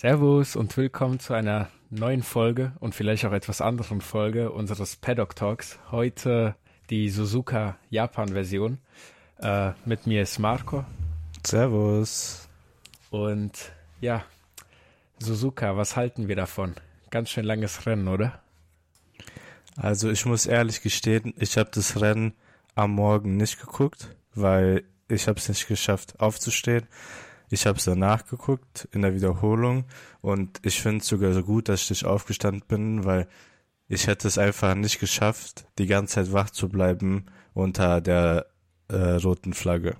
Servus und willkommen zu einer neuen Folge und vielleicht auch etwas anderen Folge unseres Paddock Talks. Heute die Suzuka Japan Version. Äh, mit mir ist Marco. Servus. Und ja, Suzuka, was halten wir davon? Ganz schön langes Rennen, oder? Also ich muss ehrlich gestehen, ich habe das Rennen am Morgen nicht geguckt, weil ich habe es nicht geschafft aufzustehen. Ich habe es danach geguckt in der Wiederholung und ich finde es sogar so gut, dass ich nicht aufgestanden bin, weil ich hätte es einfach nicht geschafft, die ganze Zeit wach zu bleiben unter der äh, roten Flagge.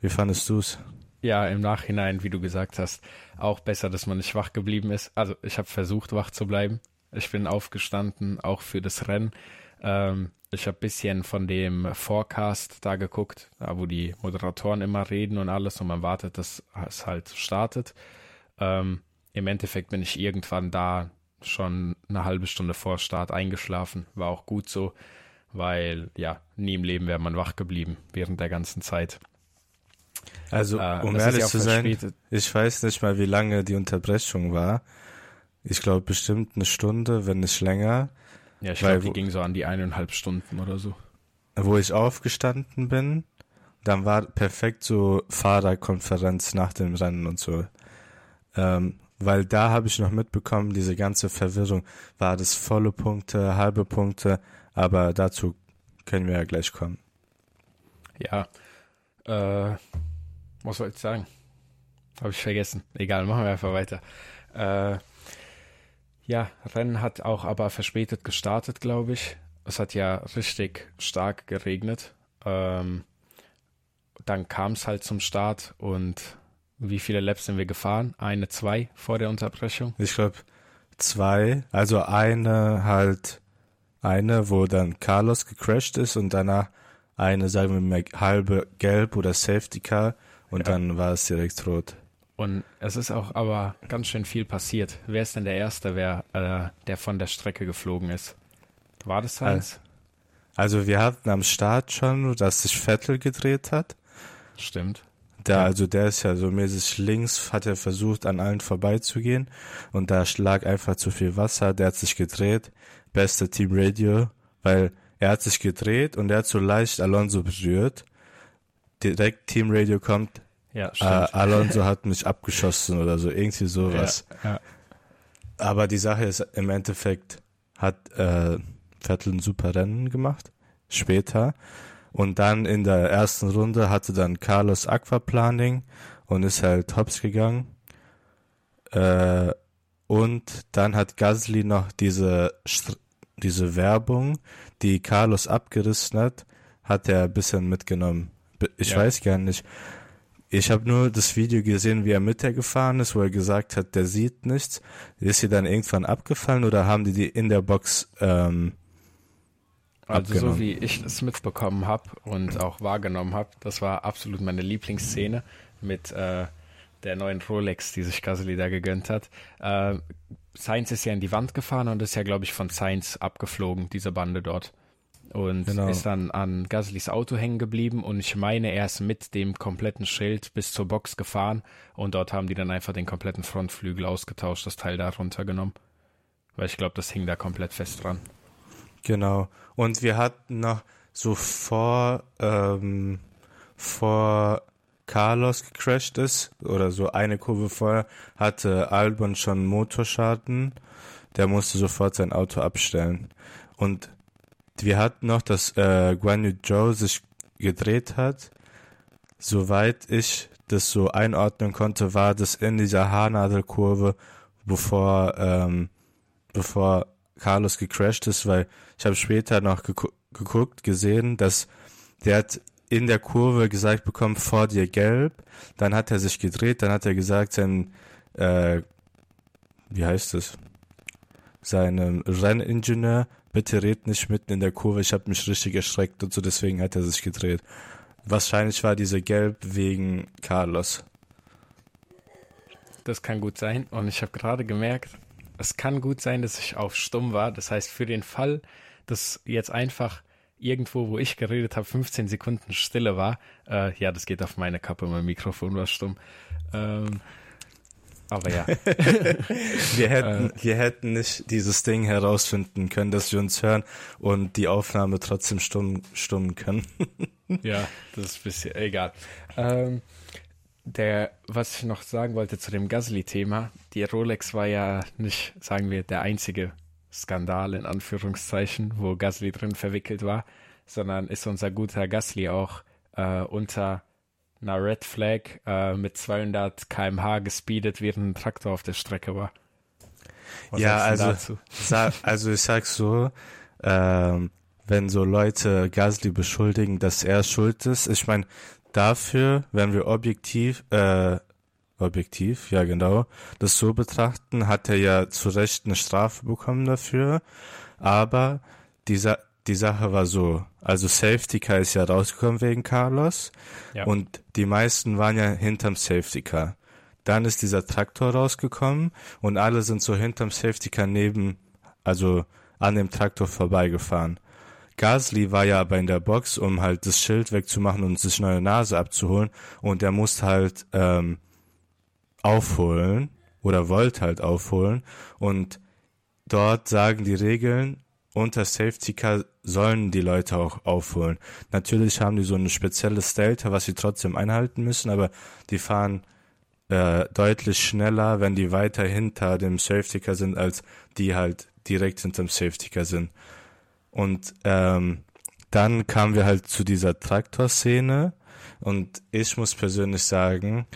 Wie fandest du es? Ja, im Nachhinein, wie du gesagt hast, auch besser, dass man nicht wach geblieben ist. Also ich habe versucht, wach zu bleiben. Ich bin aufgestanden, auch für das Rennen. Ähm, ich habe bisschen von dem Forecast da geguckt, da wo die Moderatoren immer reden und alles und man wartet, dass es halt startet. Ähm, Im Endeffekt bin ich irgendwann da schon eine halbe Stunde vor Start eingeschlafen. War auch gut so, weil ja, nie im Leben wäre man wach geblieben während der ganzen Zeit. Also, äh, um ehrlich zu sein, ich weiß nicht mal, wie lange die Unterbrechung war. Ich glaube bestimmt eine Stunde, wenn nicht länger. Ja, ich glaube, die ging so an die eineinhalb Stunden oder so. Wo ich aufgestanden bin, dann war perfekt so Fahrerkonferenz nach dem Rennen und so. Ähm, weil da habe ich noch mitbekommen, diese ganze Verwirrung, war das volle Punkte, halbe Punkte, aber dazu können wir ja gleich kommen. Ja, äh, was soll ich sagen? Habe ich vergessen. Egal, machen wir einfach weiter. Äh, ja, Rennen hat auch aber verspätet gestartet, glaube ich. Es hat ja richtig stark geregnet. Ähm, dann kam es halt zum Start und wie viele Laps sind wir gefahren? Eine, zwei vor der Unterbrechung? Ich glaube zwei. Also eine halt, eine, wo dann Carlos gecrashed ist und danach eine, sagen wir mal, halbe gelb oder Safety Car und ja. dann war es direkt rot. Und es ist auch aber ganz schön viel passiert. Wer ist denn der Erste, wer, äh, der von der Strecke geflogen ist? War das Heinz? Also wir hatten am Start schon, dass sich Vettel gedreht hat. Stimmt. Da, ja. also der ist ja so mäßig links, hat er versucht, an allen vorbeizugehen. Und da lag einfach zu viel Wasser, der hat sich gedreht. Beste Team Radio, weil er hat sich gedreht und er hat so leicht Alonso berührt. Direkt Team Radio kommt, ja, äh, stimmt. Äh, Alonso hat mich abgeschossen oder so, irgendwie sowas. Ja, ja. Aber die Sache ist, im Endeffekt hat äh, Vettel ein super Rennen gemacht, später. Und dann in der ersten Runde hatte dann Carlos Aquaplaning und ist halt hops gegangen. Äh, und dann hat Gasly noch diese, diese Werbung, die Carlos abgerissen hat, hat er ein bisschen mitgenommen. Ich ja. weiß gar nicht. Ich habe nur das Video gesehen, wie er mit der gefahren ist, wo er gesagt hat, der sieht nichts. Ist sie dann irgendwann abgefallen oder haben die die in der Box ähm, Also abgenommen? so wie ich es mitbekommen habe und auch wahrgenommen habe, das war absolut meine Lieblingsszene mit äh, der neuen Rolex, die sich Gasly da gegönnt hat. Äh, Sainz ist ja in die Wand gefahren und ist ja, glaube ich, von Sainz abgeflogen, diese Bande dort und genau. ist dann an Gaslys Auto hängen geblieben und ich meine, er ist mit dem kompletten Schild bis zur Box gefahren und dort haben die dann einfach den kompletten Frontflügel ausgetauscht, das Teil da runtergenommen. Weil ich glaube, das hing da komplett fest dran. Genau. Und wir hatten noch so vor, ähm, vor Carlos gecrashed ist oder so eine Kurve vorher, hatte Albon schon Motorschaden. Der musste sofort sein Auto abstellen. Und wir hatten noch, dass äh, Guan Yu Zhou sich gedreht hat. Soweit ich das so einordnen konnte, war das in dieser Haarnadelkurve, bevor, ähm, bevor Carlos gecrashed ist, weil ich habe später noch gegu geguckt, gesehen, dass der hat in der Kurve gesagt bekommen, vor dir gelb, dann hat er sich gedreht, dann hat er gesagt, sein, äh, wie heißt es, seinem Renningenieur, bitte red nicht mitten in der Kurve, ich habe mich richtig erschreckt und so, deswegen hat er sich gedreht. Wahrscheinlich war diese Gelb wegen Carlos. Das kann gut sein. Und ich habe gerade gemerkt, es kann gut sein, dass ich auf stumm war. Das heißt, für den Fall, dass jetzt einfach irgendwo, wo ich geredet habe, 15 Sekunden Stille war, äh, ja, das geht auf meine Kappe, mein Mikrofon war stumm. Ähm, Aber ja. wir, hätten, wir hätten nicht dieses Ding herausfinden können, dass wir uns hören und die Aufnahme trotzdem stumm, stummen können. ja, das ist ein bisschen egal. Ähm, der, was ich noch sagen wollte zu dem Gasly-Thema, die Rolex war ja nicht, sagen wir, der einzige Skandal in Anführungszeichen, wo Gasly drin verwickelt war, sondern ist unser guter Gasly auch äh, unter einer Red Flag äh, mit 200 km/h gespeedet, während ein Traktor auf der Strecke war. Was ja, also, sag, also ich sag so, ähm, wenn so Leute Gasly beschuldigen, dass er schuld ist, ich meine, dafür, wenn wir objektiv, äh, objektiv, ja genau, das so betrachten, hat er ja zu Recht eine Strafe bekommen dafür, aber dieser die Sache war so, also Safety Car ist ja rausgekommen wegen Carlos ja. und die meisten waren ja hinterm Safety Car. Dann ist dieser Traktor rausgekommen und alle sind so hinterm Safety Car neben, also an dem Traktor vorbeigefahren. Gasly war ja aber in der Box, um halt das Schild wegzumachen und sich neue Nase abzuholen und er musste halt ähm, aufholen oder wollte halt aufholen und dort sagen die Regeln, unter Safety Car sollen die Leute auch aufholen. Natürlich haben die so ein spezielles Delta, was sie trotzdem einhalten müssen, aber die fahren äh, deutlich schneller, wenn die weiter hinter dem Safety Car sind, als die halt direkt hinterm Safety Car sind. Und ähm, dann kamen wir halt zu dieser Traktorszene und ich muss persönlich sagen,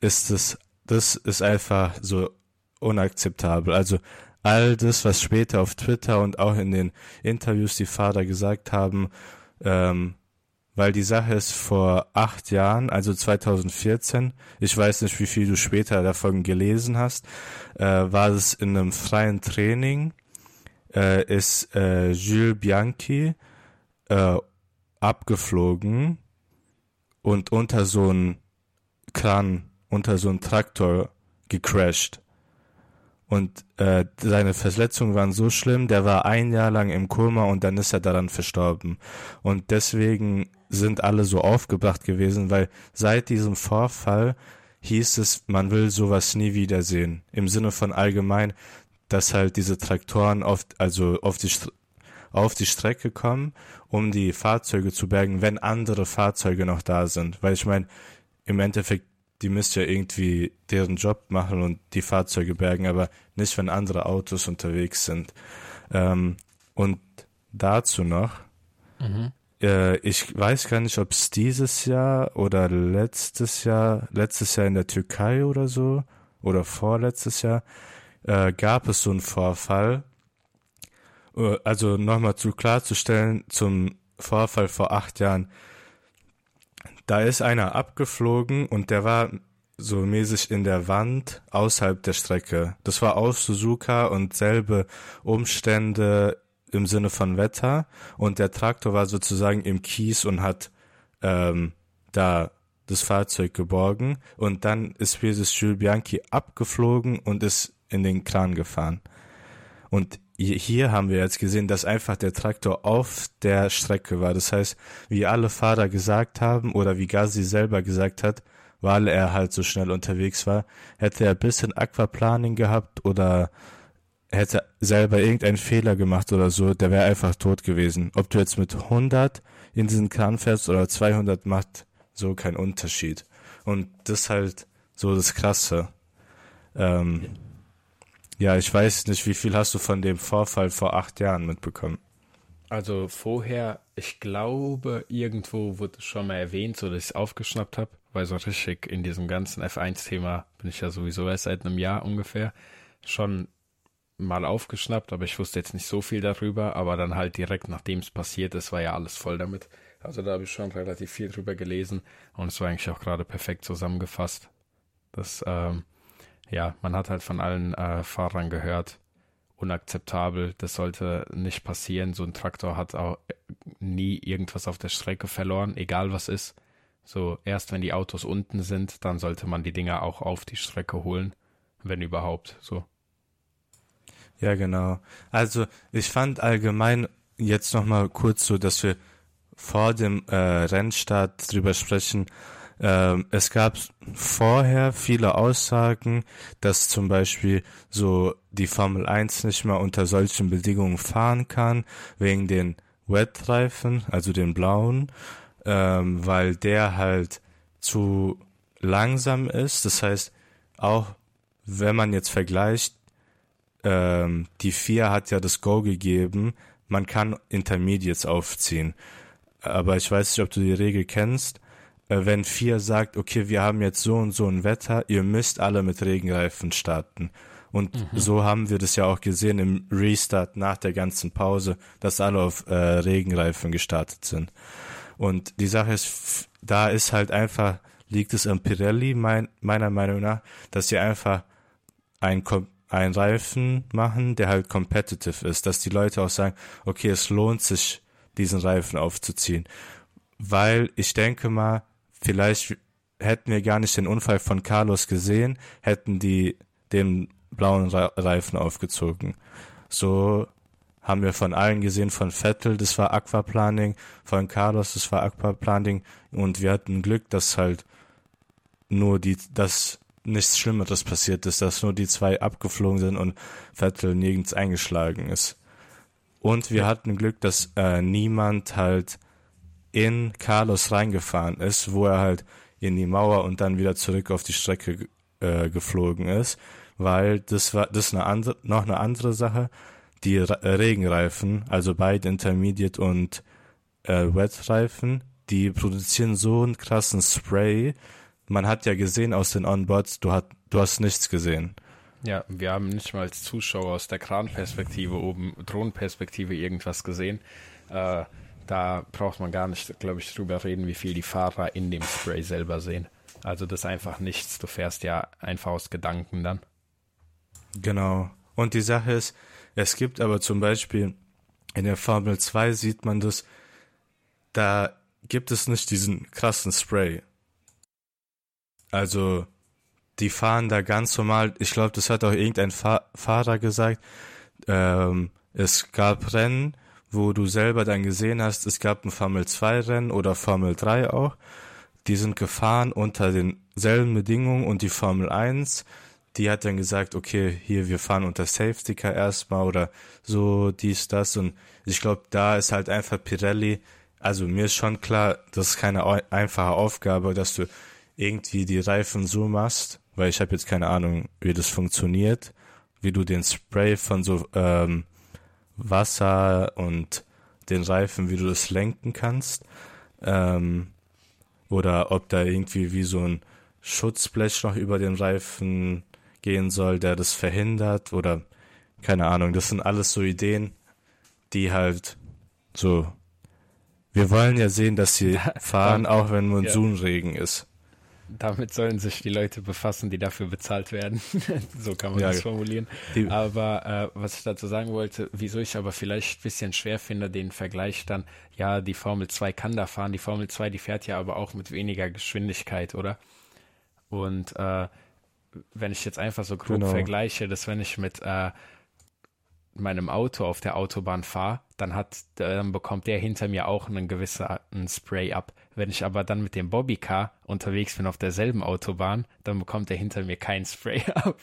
ist es, das ist einfach so unakzeptabel. Also all das, was später auf Twitter und auch in den Interviews die Fahrer gesagt haben, ähm, weil die Sache ist vor acht Jahren, also 2014, ich weiß nicht, wie viel du später davon gelesen hast, äh, war es in einem freien Training, äh, ist äh, Jules Bianchi äh, abgeflogen und unter so einen Kran, unter so einen Traktor gecrashed. Und äh, seine Verletzungen waren so schlimm, der war ein Jahr lang im Koma und dann ist er daran verstorben. Und deswegen sind alle so aufgebracht gewesen, weil seit diesem Vorfall hieß es, man will sowas nie wiedersehen. Im Sinne von allgemein, dass halt diese Traktoren oft, also auf die, auf die Strecke kommen, um die Fahrzeuge zu bergen, wenn andere Fahrzeuge noch da sind. Weil ich meine, im Endeffekt die müsst ja irgendwie deren Job machen und die Fahrzeuge bergen, aber nicht, wenn andere Autos unterwegs sind. Ähm, und dazu noch, mhm. äh, ich weiß gar nicht, ob es dieses Jahr oder letztes Jahr, letztes Jahr in der Türkei oder so, oder vorletztes Jahr, äh, gab es so einen Vorfall. Äh, also nochmal zu klarzustellen, zum Vorfall vor acht Jahren, da ist einer abgeflogen und der war so mäßig in der Wand außerhalb der Strecke. Das war aus Suzuka und selbe Umstände im Sinne von Wetter und der Traktor war sozusagen im Kies und hat ähm, da das Fahrzeug geborgen und dann ist dieses Jules Bianchi abgeflogen und ist in den Kran gefahren. Und hier haben wir jetzt gesehen, dass einfach der Traktor auf der Strecke war. Das heißt, wie alle Fahrer gesagt haben oder wie Gazi selber gesagt hat, weil er halt so schnell unterwegs war, hätte er ein bisschen Aquaplaning gehabt oder hätte selber irgendeinen Fehler gemacht oder so, der wäre einfach tot gewesen. Ob du jetzt mit 100 in diesen Kran fährst oder 200 macht so keinen Unterschied. Und das ist halt so das Krasse. Ähm, ja, ich weiß nicht, wie viel hast du von dem Vorfall vor acht Jahren mitbekommen? Also vorher, ich glaube, irgendwo wurde es schon mal erwähnt, so dass ich es aufgeschnappt habe, weil so richtig in diesem ganzen F1-Thema bin ich ja sowieso erst seit einem Jahr ungefähr schon mal aufgeschnappt, aber ich wusste jetzt nicht so viel darüber, aber dann halt direkt nachdem es passiert ist, war ja alles voll damit. Also da habe ich schon relativ viel drüber gelesen und es war eigentlich auch gerade perfekt zusammengefasst. Das ähm, ja, man hat halt von allen äh, Fahrern gehört, unakzeptabel, das sollte nicht passieren. So ein Traktor hat auch nie irgendwas auf der Strecke verloren, egal was ist. So, erst wenn die Autos unten sind, dann sollte man die Dinger auch auf die Strecke holen, wenn überhaupt, so. Ja, genau. Also, ich fand allgemein jetzt nochmal kurz so, dass wir vor dem äh, Rennstart drüber sprechen, Ähm, es gab vorher viele Aussagen, dass zum Beispiel so die Formel 1 nicht mehr unter solchen Bedingungen fahren kann, wegen den Wet-Reifen, also den blauen, ähm, weil der halt zu langsam ist. Das heißt, auch wenn man jetzt vergleicht, ähm, die 4 hat ja das Go gegeben, man kann Intermediates aufziehen. Aber ich weiß nicht, ob du die Regel kennst. Äh, wenn 4 sagt, okay, wir haben jetzt so und so ein Wetter, ihr müsst alle mit Regenreifen starten. Und mhm. so haben wir das ja auch gesehen im Restart nach der ganzen Pause, dass alle auf äh, Regenreifen gestartet sind. Und die Sache ist, da ist halt einfach, liegt es an Pirelli, mein, meiner Meinung nach, dass sie einfach ein, ein Reifen machen, der halt competitive ist, dass die Leute auch sagen, okay, es lohnt sich, diesen Reifen aufzuziehen. Weil ich denke mal, vielleicht hätten wir gar nicht den Unfall von Carlos gesehen, hätten die den blauen Reifen aufgezogen. So haben wir von allen gesehen, von Vettel, das war Aquaplaning, von Carlos, das war Aquaplaning und wir hatten Glück, dass halt nur die, dass nichts Schlimmeres passiert ist, dass nur die zwei abgeflogen sind und Vettel nirgends eingeschlagen ist. Und wir hatten Glück, dass äh, niemand halt in Carlos reingefahren ist, wo er halt in die Mauer und dann wieder zurück auf die Strecke äh, geflogen ist, weil das war das ist eine andere, noch eine andere Sache die Regenreifen, also beide Intermediate und äh, Wet-Reifen, die produzieren so einen krassen Spray. Man hat ja gesehen aus den Onboards, du, hat, du hast nichts gesehen. Ja, wir haben nicht mal als Zuschauer aus der Kranperspektive oben, Drohnenperspektive irgendwas gesehen. Äh, da braucht man gar nicht, glaube ich, drüber reden, wie viel die Fahrer in dem Spray selber sehen. Also das ist einfach nichts. Du fährst ja einfach aus Gedanken dann. Genau. Und die Sache ist, es gibt aber zum Beispiel in der Formel 2 sieht man das, da gibt es nicht diesen krassen Spray. Also, die fahren da ganz normal. Ich glaube, das hat auch irgendein Fahr Fahrer gesagt. Ähm, es gab Rennen, wo du selber dann gesehen hast, es gab ein Formel 2 Rennen oder Formel 3 auch. Die sind gefahren unter denselben Bedingungen und die Formel 1 die hat dann gesagt, okay, hier, wir fahren unter Safety Car erstmal oder so, dies, das. Und ich glaube, da ist halt einfach Pirelli, also mir ist schon klar, das ist keine einfache Aufgabe, dass du irgendwie die Reifen so machst, weil ich habe jetzt keine Ahnung, wie das funktioniert, wie du den Spray von so ähm, Wasser und den Reifen, wie du das lenken kannst. Ähm, oder ob da irgendwie wie so ein Schutzblech noch über den Reifen gehen soll, der das verhindert oder keine Ahnung. Das sind alles so Ideen, die halt so. Wir wollen ja sehen, dass sie fahren, auch wenn Monsunregen ja. ist. Damit sollen sich die Leute befassen, die dafür bezahlt werden. so kann man ja, das formulieren. aber äh, was ich dazu sagen wollte, wieso ich aber vielleicht ein bisschen schwer finde, den Vergleich dann, ja, die Formel 2 kann da fahren, die Formel 2, die fährt ja aber auch mit weniger Geschwindigkeit, oder? Und äh, wenn ich jetzt einfach so grob genau. vergleiche, dass wenn ich mit äh, meinem Auto auf der Autobahn fahre, dann hat, dann bekommt der hinter mir auch einen gewissen Spray ab. Wenn ich aber dann mit dem Bobbycar unterwegs bin auf derselben Autobahn, dann bekommt der hinter mir kein Spray ab.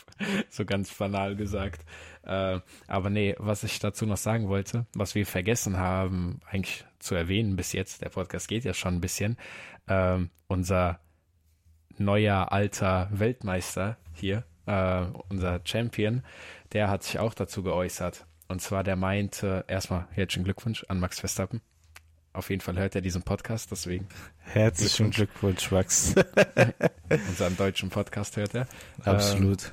so ganz banal gesagt. Äh, aber nee, was ich dazu noch sagen wollte, was wir vergessen haben, eigentlich zu erwähnen bis jetzt, der Podcast geht ja schon ein bisschen, äh, unser neuer alter Weltmeister hier, äh, unser Champion, der hat sich auch dazu geäußert. Und zwar, der meinte, erstmal herzlichen Glückwunsch an Max Verstappen. Auf jeden Fall hört er diesen Podcast, deswegen. Herzlichen Glückwunsch, Max. Unseren deutschen Podcast hört er. Absolut.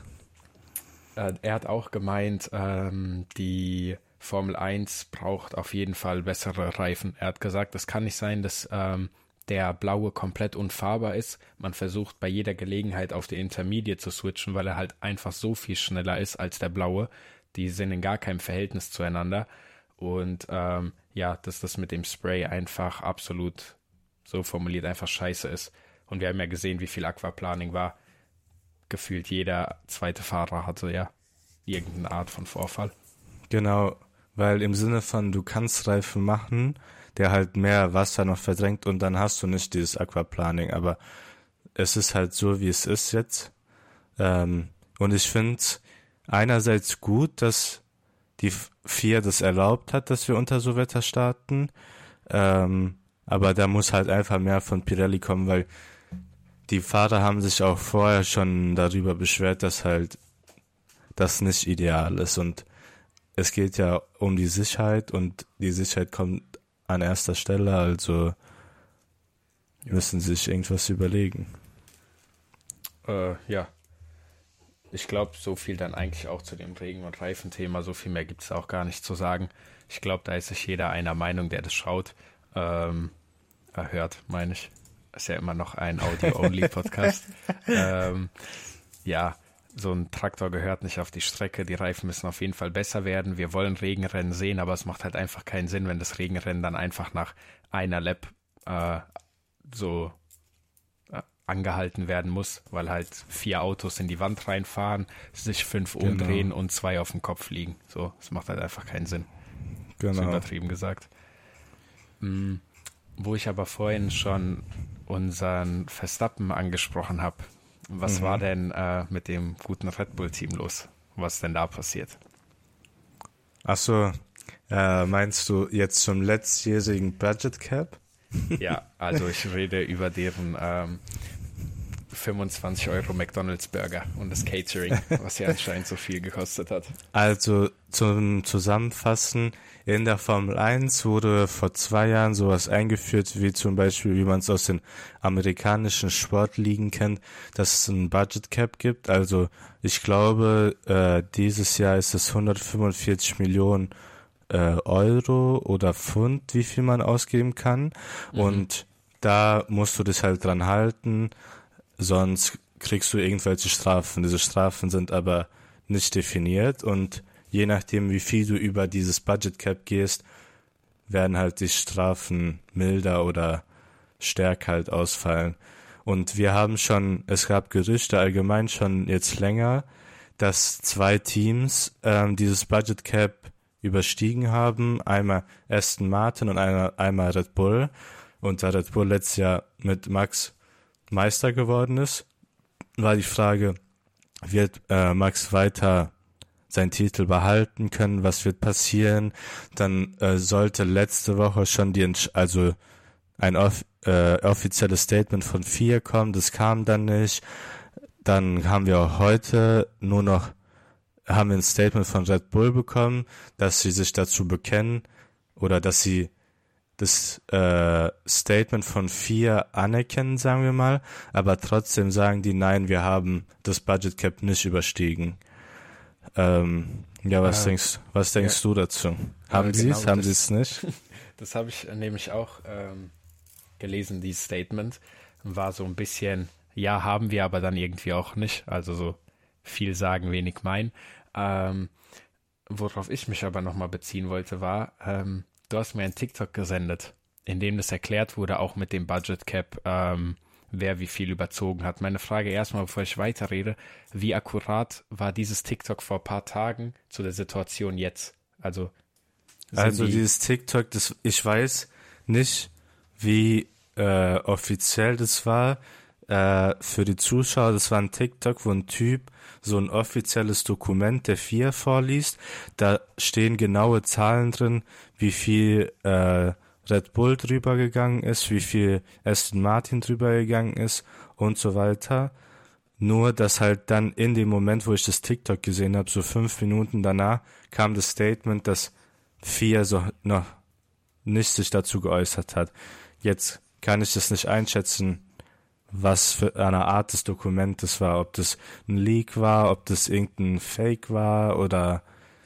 Ähm, äh, er hat auch gemeint, ähm, die Formel 1 braucht auf jeden Fall bessere Reifen. Er hat gesagt, es kann nicht sein, dass ähm, der blaue komplett unfahrbar ist. Man versucht bei jeder Gelegenheit auf den Intermediate zu switchen, weil er halt einfach so viel schneller ist als der blaue. Die sind in gar keinem Verhältnis zueinander. Und ähm, ja, dass das mit dem Spray einfach absolut so formuliert einfach scheiße ist. Und wir haben ja gesehen, wie viel Aquaplaning war. Gefühlt jeder zweite Fahrer hatte ja irgendeine Art von Vorfall. Genau, weil im Sinne von du kannst Reifen machen, der halt mehr Wasser noch verdrängt und dann hast du nicht dieses Aquaplaning. Aber es ist halt so, wie es ist jetzt. Ähm, und ich finde einerseits gut, dass die FIA das erlaubt hat, dass wir unter so Wetter starten. Ähm, aber da muss halt einfach mehr von Pirelli kommen, weil die Fahrer haben sich auch vorher schon darüber beschwert, dass halt das nicht ideal ist. Und es geht ja um die Sicherheit und die Sicherheit kommt an erster Stelle, also müssen sich irgendwas überlegen. Äh, ja. Ich glaube, so viel dann eigentlich auch zu dem Regen- und Reifenthema. So viel mehr gibt es auch gar nicht zu sagen. Ich glaube, da ist sich jeder einer Meinung, der das schaut. Ähm, erhört, meine ich. Ist ja immer noch ein Audio-Only-Podcast. ähm, ja, so ein Traktor gehört nicht auf die Strecke. Die Reifen müssen auf jeden Fall besser werden. Wir wollen Regenrennen sehen, aber es macht halt einfach keinen Sinn, wenn das Regenrennen dann einfach nach einer Lap äh, so angehalten werden muss, weil halt vier Autos in die Wand reinfahren, sich fünf genau. umdrehen und zwei auf dem Kopf liegen. So, es macht halt einfach keinen Sinn. Genau. So übertrieben gesagt. Mhm. Wo ich aber vorhin schon unseren Verstappen angesprochen habe, was mhm. war denn äh, mit dem guten Red Bull-Team los? Was denn da passiert? Achso, äh, meinst du jetzt zum letztjährigen Budget Cap? Ja, also ich rede über deren ähm, 25 Euro McDonalds Burger und das Catering, was ja anscheinend so viel gekostet hat. Also zum Zusammenfassen, in der Formel 1 wurde vor zwei Jahren sowas eingeführt, wie zum Beispiel, wie man es aus den amerikanischen Sportligen kennt, dass es ein Budget Cap gibt. Also ich glaube, äh, dieses Jahr ist es 145 Millionen äh, Euro oder Pfund, wie viel man ausgeben kann. Mhm. Und da musst du dich halt dran halten sonst kriegst du irgendwelche Strafen. Diese Strafen sind aber nicht definiert und je nachdem, wie viel du über dieses Budget Cap gehst, werden halt die Strafen milder oder stärker halt ausfallen. Und wir haben schon, es gab Gerüchte allgemein schon jetzt länger, dass zwei Teams ähm, dieses Budget Cap überstiegen haben. Einmal Aston Martin und einmal, einmal Red Bull. Und da Red Bull letztes Jahr mit Max Meister geworden ist, war die Frage, wird äh, Max weiter seinen Titel behalten können? Was wird passieren? Dann äh, sollte letzte Woche schon die, also ein off äh, offizielles Statement von vier kommen. Das kam dann nicht. Dann haben wir auch heute nur noch haben wir ein Statement von Red Bull bekommen, dass sie sich dazu bekennen oder dass sie das äh, Statement von vier anerkennen, sagen wir mal, aber trotzdem sagen die, nein, wir haben das Budget Cap nicht überstiegen. Ähm, ja, was äh, denkst, was denkst ja. du dazu? Haben äh, sie es, genau, haben sie es nicht? Das habe ich nämlich auch ähm, gelesen, dieses Statement. War so ein bisschen, ja, haben wir aber dann irgendwie auch nicht. Also so viel sagen, wenig meinen. Ähm, worauf ich mich aber nochmal beziehen wollte, war, ähm, du hast mir ein TikTok gesendet, in dem das erklärt wurde, auch mit dem Budget Cap, ähm, wer wie viel überzogen hat. Meine Frage erstmal, bevor ich weiterrede, wie akkurat war dieses TikTok vor ein paar Tagen zu der Situation jetzt? Also, also die dieses TikTok, das, ich weiß nicht, wie äh, offiziell das war. Äh, für die Zuschauer, das war ein TikTok, wo ein Typ so ein offizielles Dokument der vier vorliest. Da stehen genaue Zahlen drin, wie viel äh, Red Bull drüber gegangen ist, wie viel Aston Martin drüber gegangen ist und so weiter. Nur, dass halt dann in dem Moment, wo ich das TikTok gesehen habe, so fünf Minuten danach, kam das Statement, dass vier so noch nicht sich dazu geäußert hat. Jetzt kann ich das nicht einschätzen, was für eine Art des Dokumentes war, ob das ein Leak war, ob das irgendein Fake war oder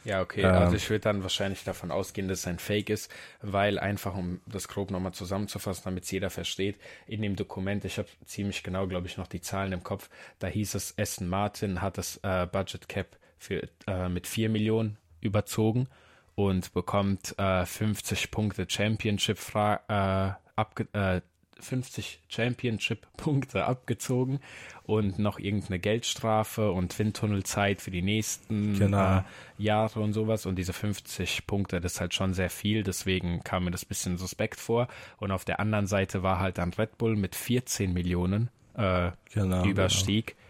ja, okay. Ähm, also ich würde dann wahrscheinlich davon ausgehen, dass es ein Fake ist, weil einfach, um das grob nochmal zusammenzufassen, damit es jeder versteht, in dem Dokument, ich habe ziemlich genau, glaube ich, noch die Zahlen im Kopf, da hieß es, Aston Martin hat das äh, Budget Cap für, äh, mit 4 Millionen überzogen und bekommt äh, 50 Punkte Championship äh, abge äh, 50 Championship-Punkte abgezogen und noch irgendeine Geldstrafe und Windtunnelzeit für die nächsten genau. äh, Jahre und sowas. Und diese 50 Punkte, das ist halt schon sehr viel, deswegen kam mir das bisschen suspekt vor. Und auf der anderen Seite war halt dann Red Bull mit 14 Millionen äh, genau, überstieg. Genau.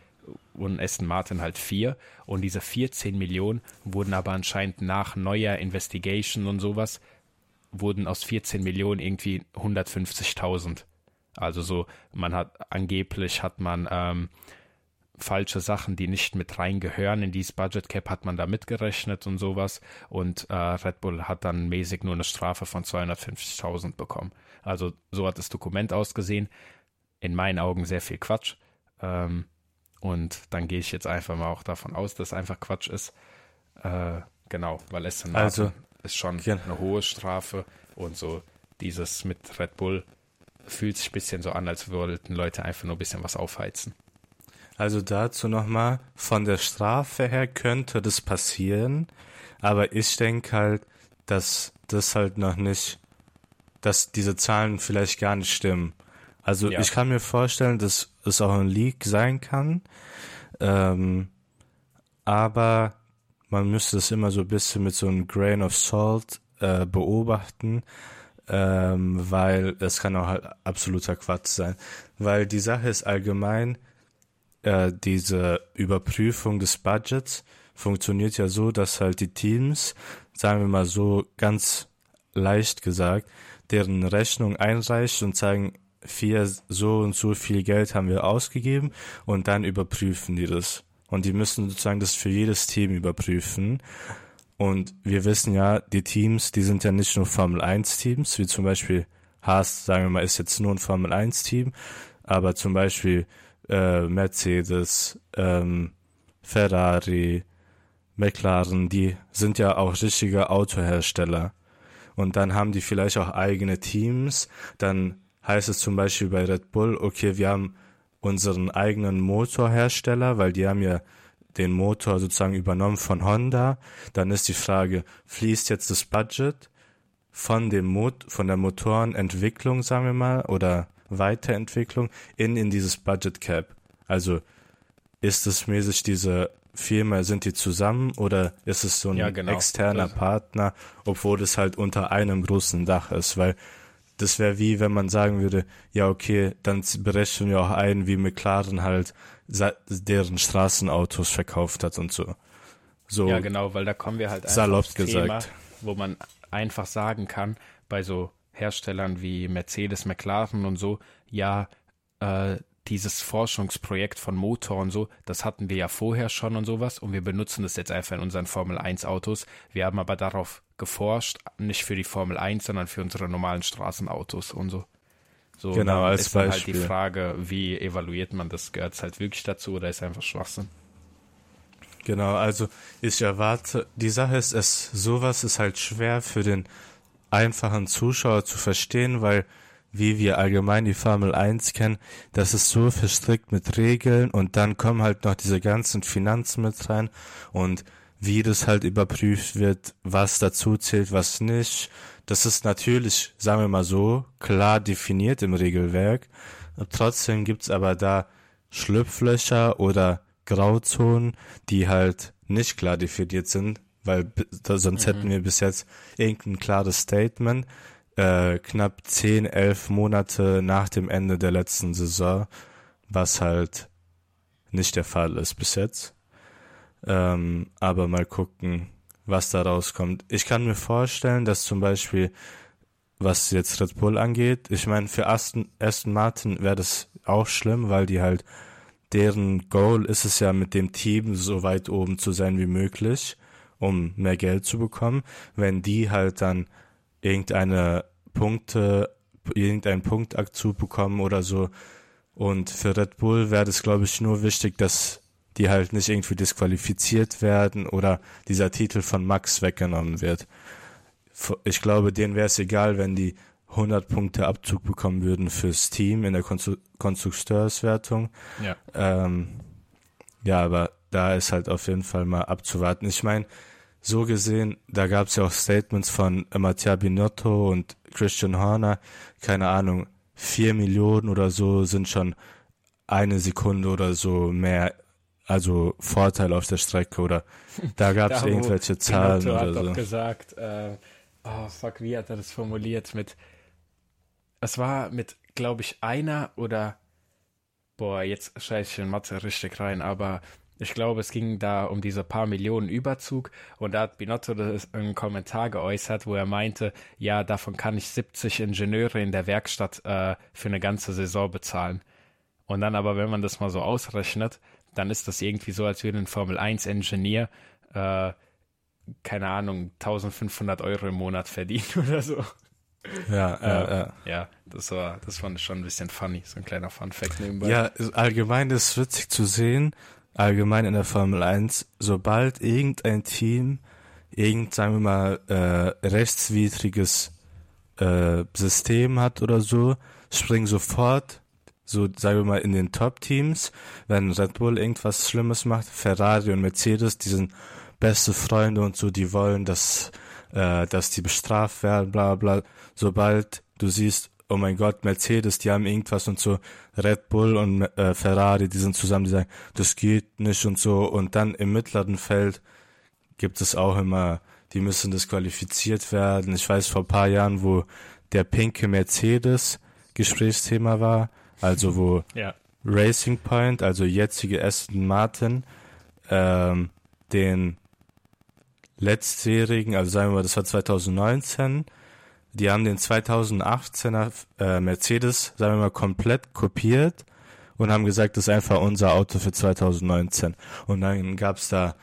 Und Aston Martin halt vier. Und diese 14 Millionen wurden aber anscheinend nach neuer Investigation und sowas, wurden aus 14 Millionen irgendwie 150.000. Also so, man hat angeblich hat man ähm, falsche Sachen, die nicht mit reingehören in dieses Budget Cap, hat man da mitgerechnet und sowas. Und äh, Red Bull hat dann mäßig nur eine Strafe von 250.000 bekommen. Also so hat das Dokument ausgesehen. In meinen Augen sehr viel Quatsch. Ähm, und dann gehe ich jetzt einfach mal auch davon aus, dass einfach Quatsch ist. Äh, genau, weil es also, ist schon ja. eine hohe Strafe und so dieses mit Red Bull fühlt sich ein bisschen so an, als wollten Leute einfach nur ein bisschen was aufheizen. Also dazu nochmal, von der Strafe her könnte das passieren, aber ich denke halt, dass das halt noch nicht, dass diese Zahlen vielleicht gar nicht stimmen. Also ja. ich kann mir vorstellen, dass es auch ein Leak sein kann, ähm, aber man müsste es immer so ein bisschen mit so einem Grain of Salt äh, beobachten, ähm, weil es kann auch halt absoluter Quatsch sein. Weil die Sache ist allgemein, äh, diese Überprüfung des Budgets funktioniert ja so, dass halt die Teams, sagen wir mal so ganz leicht gesagt, deren Rechnung einreichen und sagen, vier so und so viel Geld haben wir ausgegeben und dann überprüfen die das. Und die müssen sozusagen das für jedes Team überprüfen. Und wir wissen ja, die Teams, die sind ja nicht nur Formel 1 Teams, wie zum Beispiel Haas, sagen wir mal, ist jetzt nur ein Formel 1 Team, aber zum Beispiel äh, Mercedes, ähm, Ferrari, McLaren, die sind ja auch richtige Autohersteller. Und dann haben die vielleicht auch eigene Teams. Dann heißt es zum Beispiel bei Red Bull, okay, wir haben unseren eigenen Motorhersteller, weil die haben ja den Motor sozusagen übernommen von Honda. Dann ist die Frage, fließt jetzt das Budget von dem Mot von der Motorenentwicklung, sagen wir mal, oder Weiterentwicklung in, in dieses Budget Cap. Also ist es mäßig diese Firma, sind die zusammen oder ist es so ein ja, genau. externer das Partner, obwohl es halt unter einem großen Dach ist, weil das wäre wie, wenn man sagen würde, ja okay, dann berechnen wir auch ein, wie McLaren halt deren Straßenautos verkauft hat und so. So ja, genau, weil da kommen wir halt einfach salopp gesagt. Thema, wo man einfach sagen kann, bei so Herstellern wie Mercedes, McLaren und so, ja, äh, dieses Forschungsprojekt von Motor und so, das hatten wir ja vorher schon und sowas und wir benutzen das jetzt einfach in unseren Formel 1 Autos. Wir haben aber darauf geforscht, nicht für die Formel 1, sondern für unsere normalen Straßenautos und so. So, genau, als ist Beispiel. halt die Frage, wie evaluiert man das? Gehört es halt wirklich dazu oder ist einfach Schwachsinn? Genau, also ich erwarte, die Sache ist, es sowas ist halt schwer für den einfachen Zuschauer zu verstehen, weil wie wir allgemein die Formel 1 kennen, das ist so verstrickt mit Regeln und dann kommen halt noch diese ganzen Finanzen mit rein und wie das halt überprüft wird, was dazu zählt, was nicht. Das ist natürlich, sagen wir mal so, klar definiert im Regelwerk. Trotzdem gibt's aber da Schlupflöcher oder Grauzonen, die halt nicht klar definiert sind, weil sonst mhm. hätten wir bis jetzt irgendein klares Statement, äh, knapp 10, 11 Monate nach dem Ende der letzten Saison, was halt nicht der Fall ist bis jetzt. Ähm, aber mal gucken, was da rauskommt. Ich kann mir vorstellen, dass zum Beispiel, was jetzt Red Bull angeht, ich meine, für Aston, Aston Martin wäre das auch schlimm, weil die halt, deren Goal ist es ja, mit dem Team so weit oben zu sein wie möglich um mehr Geld zu bekommen. Wenn die halt dann irgendeine Punkte, irgendeinen Punktabzug bekommen oder so. Und für Red Bull wäre das, glaube ich, nur wichtig, dass die halt nicht irgendwie disqualifiziert werden oder dieser Titel von Max weggenommen wird. Ich glaube, denen wäre es egal, wenn die 100 Punkte Abzug bekommen würden fürs Team in der Konstrukteurswertung. Ja. Ähm, ja, aber da ist halt auf jeden Fall mal abzuwarten. Ich meine, so gesehen, da gab es ja auch Statements von Mattia Binotto und Christian Horner, keine Ahnung, vier Millionen oder so sind schon eine Sekunde oder so mehr, also Vorteil auf der Strecke oder da gab es irgendwelche Zahlen Binotto oder hat so. Doch gesagt, äh, oh fuck, wie hat er das formuliert mit, es war mit, glaube ich, einer oder boah, jetzt scheiße ich in Mathe richtig rein, aber ich glaube, es ging da um diese paar Millionen Überzug und da hat Binotto das einen Kommentar geäußert, wo er meinte, ja, davon kann ich 70 Ingenieure in der Werkstatt äh, für eine ganze Saison bezahlen. Und dann aber, wenn man das mal so ausrechnet, dann ist das irgendwie so, als würde ein Formel 1 Ingenieur, äh, keine Ahnung, 1500 Euro im Monat verdienen oder so. Ja, äh, ja, ja. das war, das fand ich schon ein bisschen funny, so ein kleiner Fun-Fact nebenbei. Ja, allgemein ist es witzig zu sehen, allgemein in der Formel 1, sobald irgendein Team irgend, sagen wir mal, äh, rechtswidriges äh, System hat oder so, springen sofort, so sagen wir mal, in den Top-Teams, wenn Red Bull irgendwas Schlimmes macht, Ferrari und Mercedes, die sind beste Freunde und so, die wollen, dass, äh, dass die bestraft werden, bla bla. Sobald du siehst, oh mein Gott, Mercedes, die haben irgendwas und so, Red Bull und äh, Ferrari, die sind zusammen, die sagen, das geht nicht und so. Und dann im mittleren Feld gibt es auch immer, die müssen disqualifiziert werden. Ich weiß vor paar Jahren, wo der pinke Mercedes Gesprächsthema war, also wo ja. Racing Point, also jetzige Aston Martin, ähm, den letztjährigen, also sagen wir mal, das war 2019, die haben den 2018er äh, Mercedes, sagen wir mal, komplett kopiert und haben gesagt, das ist einfach unser Auto für 2019. Und dann gab's da,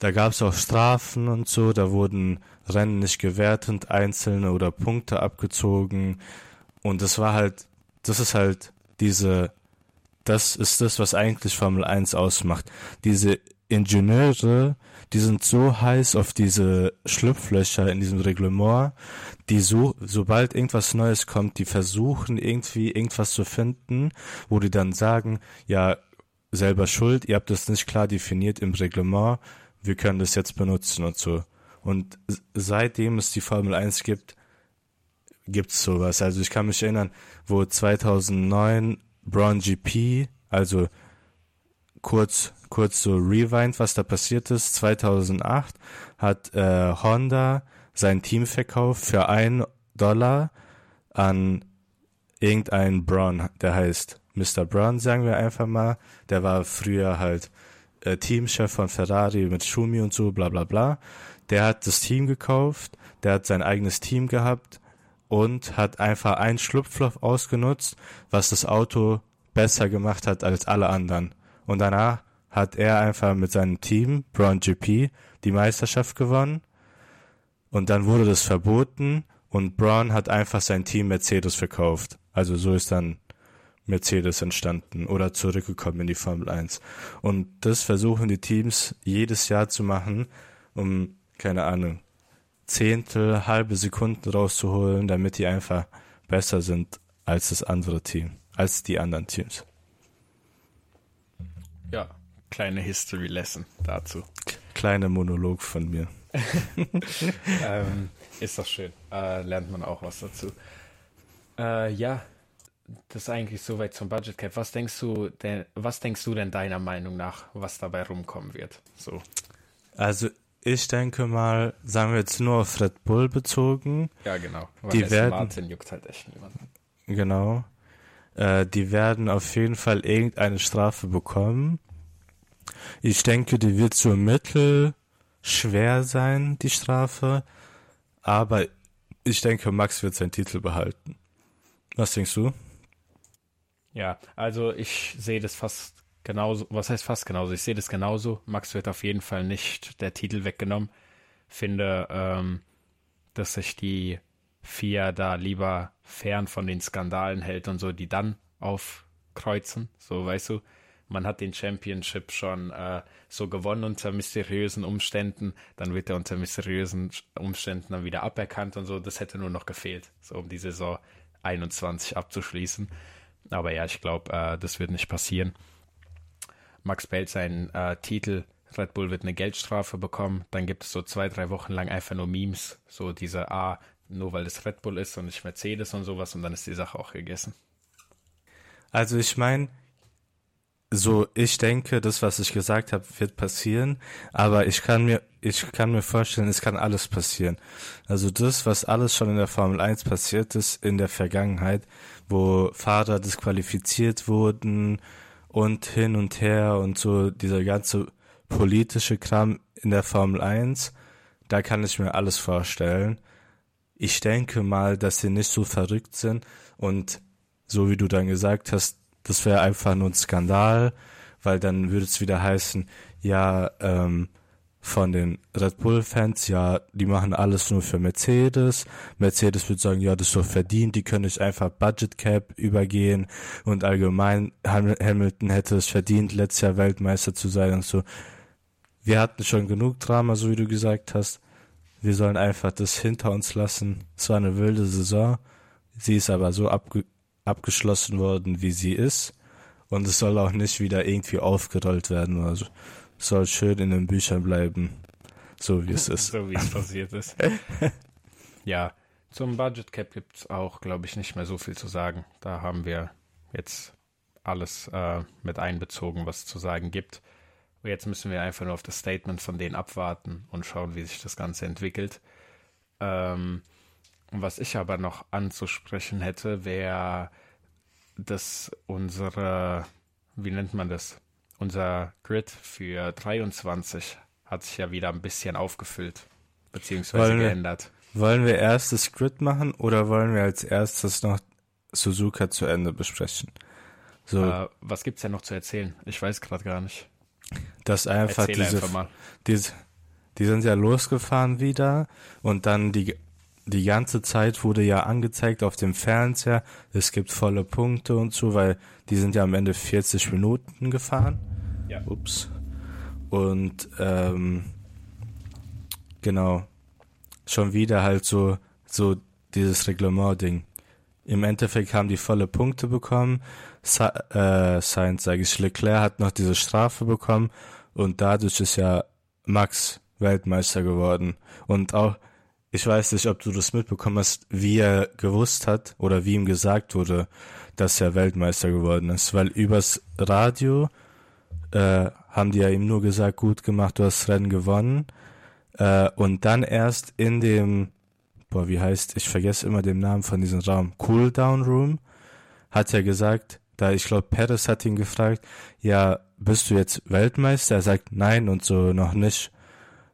da gab's auch Strafen und so, da wurden Rennen nicht gewertet, einzelne oder Punkte abgezogen. Und das war halt, das ist halt diese, das ist das, was eigentlich Formel 1 ausmacht. Diese Ingenieure, die sind so heiß auf diese Schlupflöcher in diesem Reglement, die so, sobald irgendwas Neues kommt, die versuchen irgendwie irgendwas zu finden, wo die dann sagen, ja, selber schuld, ihr habt das nicht klar definiert im Reglement, wir können das jetzt benutzen und so. Und seitdem es die Formel 1 gibt, gibt's sowas. Also ich kann mich erinnern, wo 2009 Braun GP, also kurz, kurz so Rewind, was da passiert ist. 2008 hat äh, Honda sein Team verkauft für ein Dollar an irgendeinen Braun, der heißt Mr. Braun, sagen wir einfach mal. Der war früher halt äh, Teamchef von Ferrari mit Schumi und so, bla bla bla. Der hat das Team gekauft, der hat sein eigenes Team gehabt und hat einfach ein Schlupfloch ausgenutzt, was das Auto besser gemacht hat als alle anderen. Und danach hat er einfach mit seinem Team, Brown GP, die Meisterschaft gewonnen. Und dann wurde das verboten und Braun hat einfach sein Team Mercedes verkauft. Also so ist dann Mercedes entstanden oder zurückgekommen in die Formel 1. Und das versuchen die Teams jedes Jahr zu machen, um, keine Ahnung, Zehntel, halbe Sekunden rauszuholen, damit die einfach besser sind als das andere Team, als die anderen Teams. Ja, kleine History Lesson dazu. Kleiner Monolog von mir. ähm, ist doch schön. Äh, lernt man auch was dazu. Äh, ja, das ist eigentlich soweit zum Budget Cap. Was denkst du denn, was denkst du denn deiner Meinung nach, was dabei rumkommen wird? So. Also ich denke mal, sagen wir jetzt nur auf Red Bull bezogen. Ja, genau. Weil die werden, Martin juckt halt echt niemanden. Genau. Äh, die werden auf jeden Fall irgendeine Strafe bekommen. Ich denke, die wird so mittel schwer sein, die Strafe. Aber ich denke, Max wird seinen Titel behalten. Was denkst du? Ja, also ich sehe das fast genauso. Was heißt fast genauso? Ich sehe das genauso. Max wird auf jeden Fall nicht der Titel weggenommen. Finde, ähm, dass sich die FIA da lieber fern von den Skandalen hält und so, die dann aufkreuzen. So, weißt du, man hat den Championship schon äh, so gewonnen unter mysteriösen Umständen, dann wird er unter mysteriösen Umständen dann wieder aberkannt und so. Das hätte nur noch gefehlt, so um die Saison 21 abzuschließen. Aber ja, ich glaube, äh, das wird nicht passieren. Max behält seinen äh, Titel. Red Bull wird eine Geldstrafe bekommen. Dann gibt es so zwei, drei Wochen lang einfach nur Memes. So diese, ah, nur weil es Red Bull ist und nicht Mercedes und sowas und dann ist die Sache auch gegessen. Also ich meine, so ich denke, das was ich gesagt habe, wird passieren, aber ich kann mir ich kann mir vorstellen, es kann alles passieren. Also das, was alles schon in der Formel 1 passiert ist in der Vergangenheit, wo Fahrer disqualifiziert wurden, und hin und her und so dieser ganze politische Kram in der Formel 1, da kann ich mir alles vorstellen. Ich denke mal, dass sie nicht so verrückt sind und so wie du dann gesagt hast, das wäre einfach nur ein Skandal, weil dann würde es wieder heißen, ja, ähm, von den Red Bull-Fans, ja, die machen alles nur für Mercedes. Mercedes würde sagen, ja, das ist doch verdient, die können nicht einfach Budget Cap übergehen und allgemein Hamilton hätte es verdient, letztes Jahr Weltmeister zu sein und so. Wir hatten schon genug Drama, so wie du gesagt hast. Wir sollen einfach das hinter uns lassen. Es war eine wilde Saison. Sie ist aber so abge abgeschlossen worden, wie sie ist. Und es soll auch nicht wieder irgendwie aufgerollt werden. Also soll schön in den Büchern bleiben, so wie es ist. so wie es passiert ist. ja, zum Budget Cap gibt es auch, glaube ich, nicht mehr so viel zu sagen. Da haben wir jetzt alles äh, mit einbezogen, was es zu sagen gibt. Und jetzt müssen wir einfach nur auf das Statement von denen abwarten und schauen, wie sich das Ganze entwickelt. Ähm, was ich aber noch anzusprechen hätte, wäre, dass unsere, wie nennt man das? Unser Grid für 23 hat sich ja wieder ein bisschen aufgefüllt, beziehungsweise wollen geändert. Wir, wollen wir erst das Grid machen oder wollen wir als erstes noch Suzuka zu Ende besprechen? So. Äh, was gibt's denn noch zu erzählen? Ich weiß gerade gar nicht. Das einfach Erzähl diese, einfach diese, die sind ja losgefahren wieder und dann die die ganze Zeit wurde ja angezeigt auf dem Fernseher, es gibt volle Punkte und so, weil die sind ja am Ende 40 Minuten gefahren. Ja. Ups. Und ähm, genau, schon wieder halt so, so dieses Reglement-Ding. Im Endeffekt haben die volle Punkte bekommen. Sa äh, Sainz, sage ich, Leclerc hat noch diese Strafe bekommen und dadurch ist ja Max Weltmeister geworden. Und auch ich weiß nicht, ob du das mitbekommen hast, wie er gewusst hat oder wie ihm gesagt wurde, dass er Weltmeister geworden ist. Weil übers Radio äh, haben die ja ihm nur gesagt, gut gemacht, du hast Rennen gewonnen. Äh, und dann erst in dem, boah, wie heißt, ich vergesse immer den Namen von diesem Raum, Cooldown Room, hat er gesagt, da ich glaube, Perez hat ihn gefragt, ja, bist du jetzt Weltmeister? Er sagt nein und so noch nicht,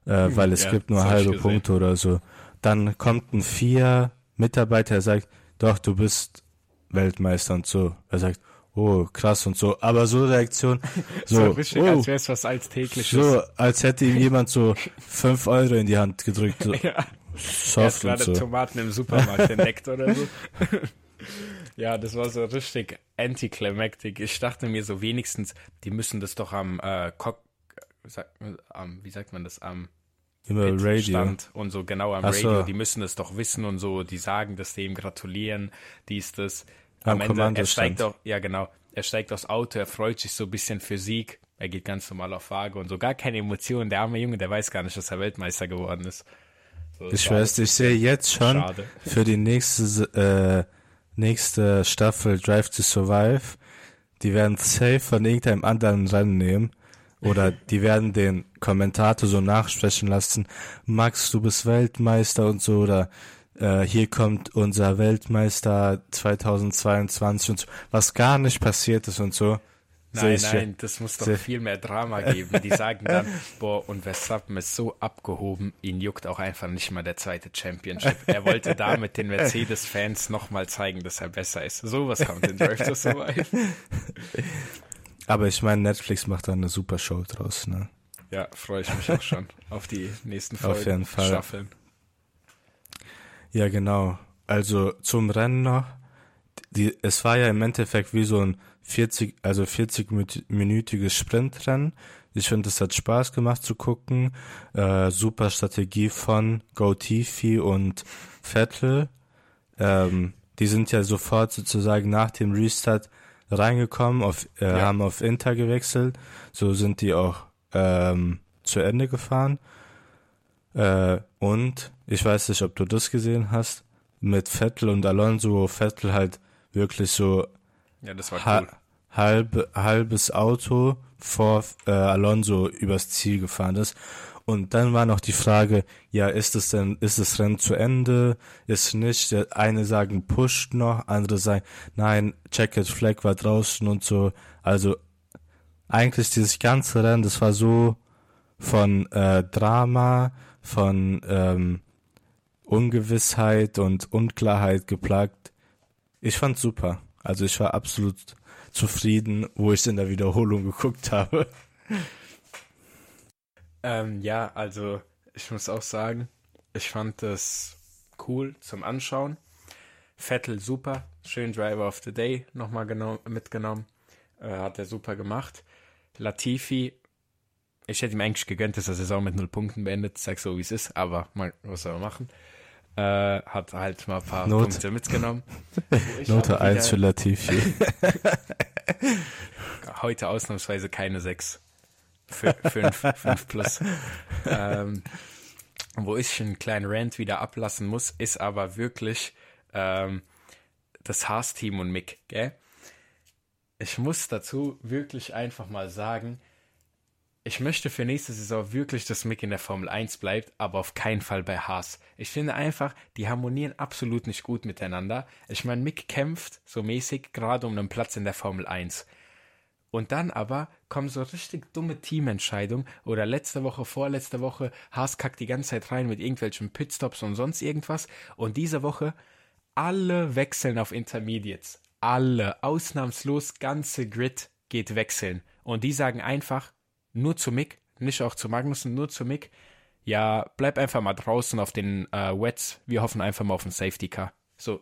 äh, weil es ja, gibt nur halbe Punkte oder so. Dann kommt ein vier Mitarbeiter, der sagt, doch, du bist Weltmeister und so. Er sagt, oh, krass und so. Aber so Reaktion, so, so richtig, oh, als wäre es was alltägliches. So, als hätte ihm jemand so fünf Euro in die Hand gedrückt. So. ja. Soft er hat gerade so. Tomaten im Supermarkt entdeckt oder so. ja, das war so richtig anticlimactic. Ich dachte mir so wenigstens, die müssen das doch am äh, Cock, sag, am, wie sagt man das, am Immer Radio. Stand und so genau am Ach Radio, so. die müssen es doch wissen und so, die sagen das dem, gratulieren, dies, das. Am, am Ende, er steigt doch, ja genau, er steigt aufs Auto, er freut sich so ein bisschen für Sieg, er geht ganz normal auf Waage und so, gar keine Emotionen, der arme Junge, der weiß gar nicht, dass er Weltmeister geworden ist. So, ich weiß, ich sehe jetzt schon schade. für die nächste, äh, nächste Staffel Drive to Survive, die werden safe von irgendeinem anderen Rennen nehmen. Oder die werden den Kommentator so nachsprechen lassen, Max, du bist Weltmeister und so, oder äh, hier kommt unser Weltmeister 2022 und so, was gar nicht passiert ist und so. Nein, nein, das muss doch viel mehr Drama geben. Die sagen dann, boah, und Verstappen ist so abgehoben, ihn juckt auch einfach nicht mal der zweite Championship. Er wollte damit den Mercedes-Fans nochmal zeigen, dass er besser ist. Sowas kommt in Drive to Survive. Aber ich meine, Netflix macht da eine super Show draus, ne? Ja, freue ich mich auch schon auf die nächsten Folgen. Auf jeden Fall. Staffeln. Ja, genau. Also zum Rennen noch. Die, es war ja im Endeffekt wie so ein 40, also 40-minütiges Sprintrennen. Ich finde, es hat Spaß gemacht zu gucken. Äh, super Strategie von GoTifi und Vettel. Ähm, die sind ja sofort sozusagen nach dem Restart reingekommen, auf, äh, ja. haben auf Inter gewechselt. So sind die auch ähm, zu Ende gefahren. Äh, und ich weiß nicht, ob du das gesehen hast, mit Vettel und Alonso, wo Vettel halt wirklich so ja, das war ha cool. halb, halbes Auto vor äh, Alonso übers Ziel gefahren ist. Und dann war noch die Frage, ja, ist es denn, ist das Rennen zu Ende? Ist nicht? Der eine sagen pusht noch, andere sagen, nein, Checkered Flag war draußen und so. Also eigentlich dieses ganze Rennen, das war so von äh, Drama, von ähm, Ungewissheit und Unklarheit geplagt. Ich fand super. Also ich war absolut zufrieden, wo ich in der Wiederholung geguckt habe. Ähm, ja, also ich muss auch sagen, ich fand das cool zum Anschauen. Vettel super, schön Driver of the Day nochmal mitgenommen, äh, hat er super gemacht. Latifi, ich hätte ihm eigentlich gegönnt, dass er Saison mit null Punkten beendet, sag so wie es ist, aber mal, was soll er machen? Äh, hat halt mal ein paar Not. Punkte mitgenommen. Note 1 für Latifi. Heute ausnahmsweise keine 6. 5, 5 plus. ähm, wo ich einen kleinen Rant wieder ablassen muss, ist aber wirklich ähm, das Haas-Team und Mick, gell? Ich muss dazu wirklich einfach mal sagen, ich möchte für nächste Saison wirklich, dass Mick in der Formel 1 bleibt, aber auf keinen Fall bei Haas. Ich finde einfach, die harmonieren absolut nicht gut miteinander. Ich meine, Mick kämpft so mäßig gerade um einen Platz in der Formel 1. Und dann aber kommen so richtig dumme Teamentscheidungen oder letzte Woche, vorletzte Woche, Haas kackt die ganze Zeit rein mit irgendwelchen Pitstops und sonst irgendwas. Und diese Woche alle wechseln auf Intermediates. Alle, ausnahmslos, ganze Grid geht wechseln. Und die sagen einfach, nur zu Mick, nicht auch zu Magnussen, nur zu Mick, ja, bleib einfach mal draußen auf den äh, Wets. Wir hoffen einfach mal auf ein Safety Car. So,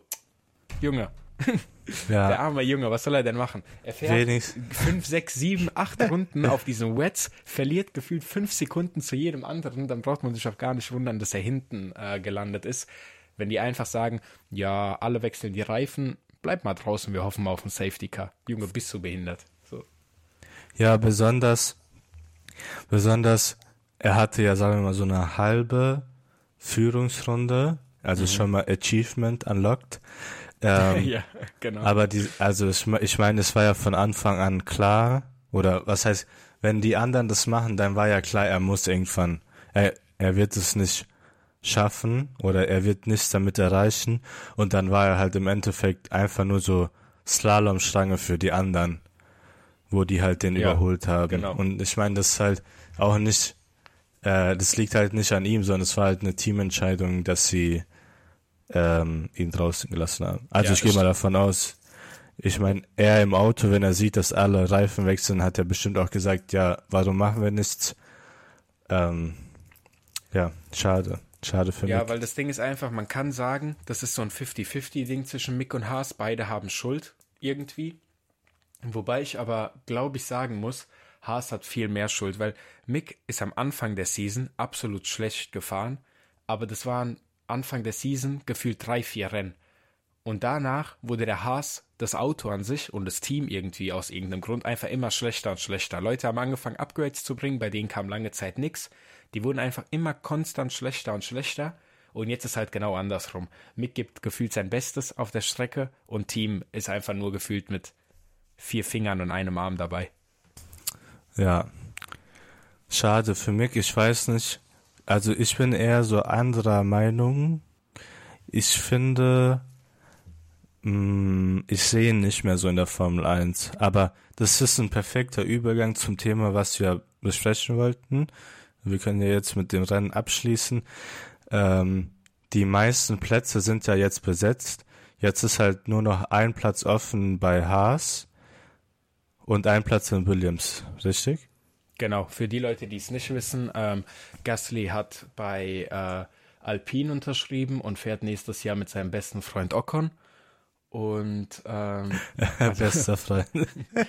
Junge, ja. Der arme Junge, was soll er denn machen? Er fährt Wenig. fünf, sechs, sieben, acht Runden auf diesen Wets, verliert gefühlt fünf Sekunden zu jedem anderen, dann braucht man sich auch gar nicht wundern, dass er hinten äh, gelandet ist. Wenn die einfach sagen, ja, alle wechseln die Reifen, bleib mal draußen, wir hoffen mal auf ein Safety Car. Junge, bist du behindert. So. Ja, besonders, besonders, er hatte ja, sagen wir mal, so eine halbe Führungsrunde, also mhm. schon mal Achievement unlocked. Ähm, ja, genau. Aber die, also ich, ich meine, es war ja von Anfang an klar, oder was heißt, wenn die anderen das machen, dann war ja klar, er muss irgendwann, er, er wird es nicht schaffen oder er wird nichts damit erreichen und dann war er halt im Endeffekt einfach nur so Slalomstange für die anderen, wo die halt den ja, überholt haben. Genau. Und ich meine, das ist halt auch nicht, äh, das liegt halt nicht an ihm, sondern es war halt eine Teamentscheidung, dass sie ähm, ihn draußen gelassen haben. Also ja, ich gehe mal davon aus, ich meine, er im Auto, wenn er sieht, dass alle Reifen wechseln, hat er bestimmt auch gesagt, ja, warum machen wir nichts? Ähm, ja, schade. Schade für mich. Ja, weil das Ding ist einfach, man kann sagen, das ist so ein 50-50-Ding zwischen Mick und Haas. Beide haben Schuld irgendwie. Wobei ich aber, glaube ich, sagen muss, Haas hat viel mehr Schuld, weil Mick ist am Anfang der Season absolut schlecht gefahren, aber das waren Anfang der Season gefühlt drei, vier Rennen. Und danach wurde der Haas, das Auto an sich und das Team irgendwie aus irgendeinem Grund einfach immer schlechter und schlechter. Leute haben angefangen, Upgrades zu bringen, bei denen kam lange Zeit nichts. Die wurden einfach immer konstant schlechter und schlechter. Und jetzt ist halt genau andersrum. Mick gibt gefühlt sein Bestes auf der Strecke und Team ist einfach nur gefühlt mit vier Fingern und einem Arm dabei. Ja. Schade für Mick, ich weiß nicht. Also ich bin eher so anderer Meinung. Ich finde, mm, ich sehe ihn nicht mehr so in der Formel 1. Aber das ist ein perfekter Übergang zum Thema, was wir besprechen wollten. Wir können ja jetzt mit dem Rennen abschließen. Ähm, die meisten Plätze sind ja jetzt besetzt. Jetzt ist halt nur noch ein Platz offen bei Haas und ein Platz in Williams, richtig? Genau, für die Leute, die es nicht wissen, ähm, Gasly hat bei äh, Alpine unterschrieben und fährt nächstes Jahr mit seinem besten Freund Ocon. Und ähm, also, bester Freund.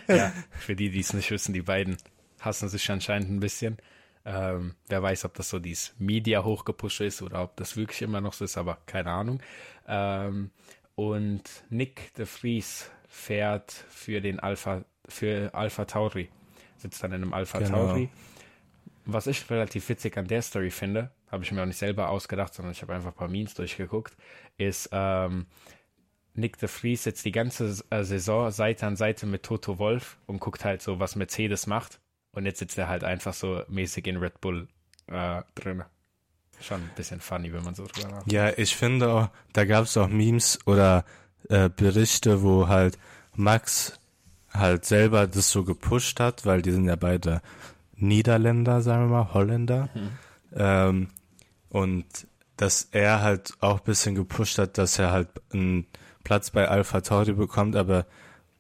ja, für die, die es nicht wissen, die beiden hassen sich anscheinend ein bisschen. Ähm, wer weiß, ob das so dieses Media hochgepusht ist oder ob das wirklich immer noch so ist, aber keine Ahnung. Ähm, und Nick de Vries fährt für den Alpha, für Alpha Tauri sitzt dann in einem Alpha genau. Tauri. Was ich relativ witzig an der Story finde, habe ich mir auch nicht selber ausgedacht, sondern ich habe einfach ein paar Memes durchgeguckt, ist ähm, Nick de Vries sitzt die ganze äh, Saison Seite an Seite mit Toto Wolf und guckt halt so, was Mercedes macht. Und jetzt sitzt er halt einfach so mäßig in Red Bull äh, drin. Schon ein bisschen funny, wenn man so drüber nachdenkt. Ja, ich finde auch, da gab es auch Memes oder äh, Berichte, wo halt Max halt selber das so gepusht hat, weil die sind ja beide Niederländer, sagen wir mal, Holländer. Mhm. Ähm, und dass er halt auch ein bisschen gepusht hat, dass er halt einen Platz bei Alpha Tauri bekommt, aber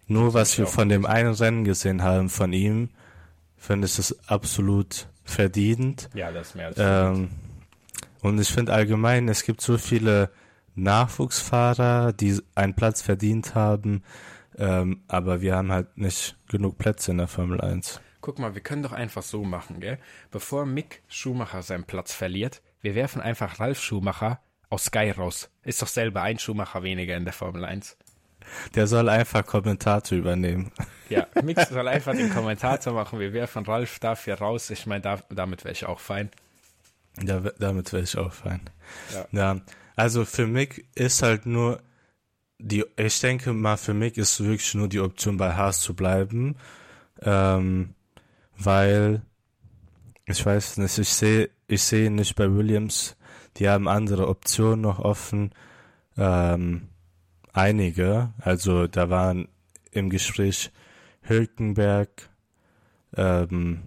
nur was wir von dem einen Rennen gesehen haben von ihm, finde ich es absolut verdient. Ja, das mehr als ähm, Und ich finde allgemein, es gibt so viele Nachwuchsfahrer, die einen Platz verdient haben, ähm, aber wir haben halt nicht genug Plätze in der Formel 1. Guck mal, wir können doch einfach so machen, gell? Bevor Mick Schumacher seinen Platz verliert, wir werfen einfach Ralf Schumacher aus Sky raus. Ist doch selber ein Schumacher weniger in der Formel 1. Der soll einfach Kommentator übernehmen. Ja, Mick soll einfach den Kommentator machen. Wir werfen Ralf dafür raus. Ich meine, da, damit wäre ich auch fein. Ja, damit wäre ich auch fein. Ja. ja. Also für Mick ist halt nur die, ich denke mal, für Mick ist wirklich nur die Option bei Haas zu bleiben. Ähm, weil ich weiß nicht, ich sehe ich sehe nicht bei Williams, die haben andere Optionen noch offen. Ähm, einige, also da waren im Gespräch Hülkenberg, ähm,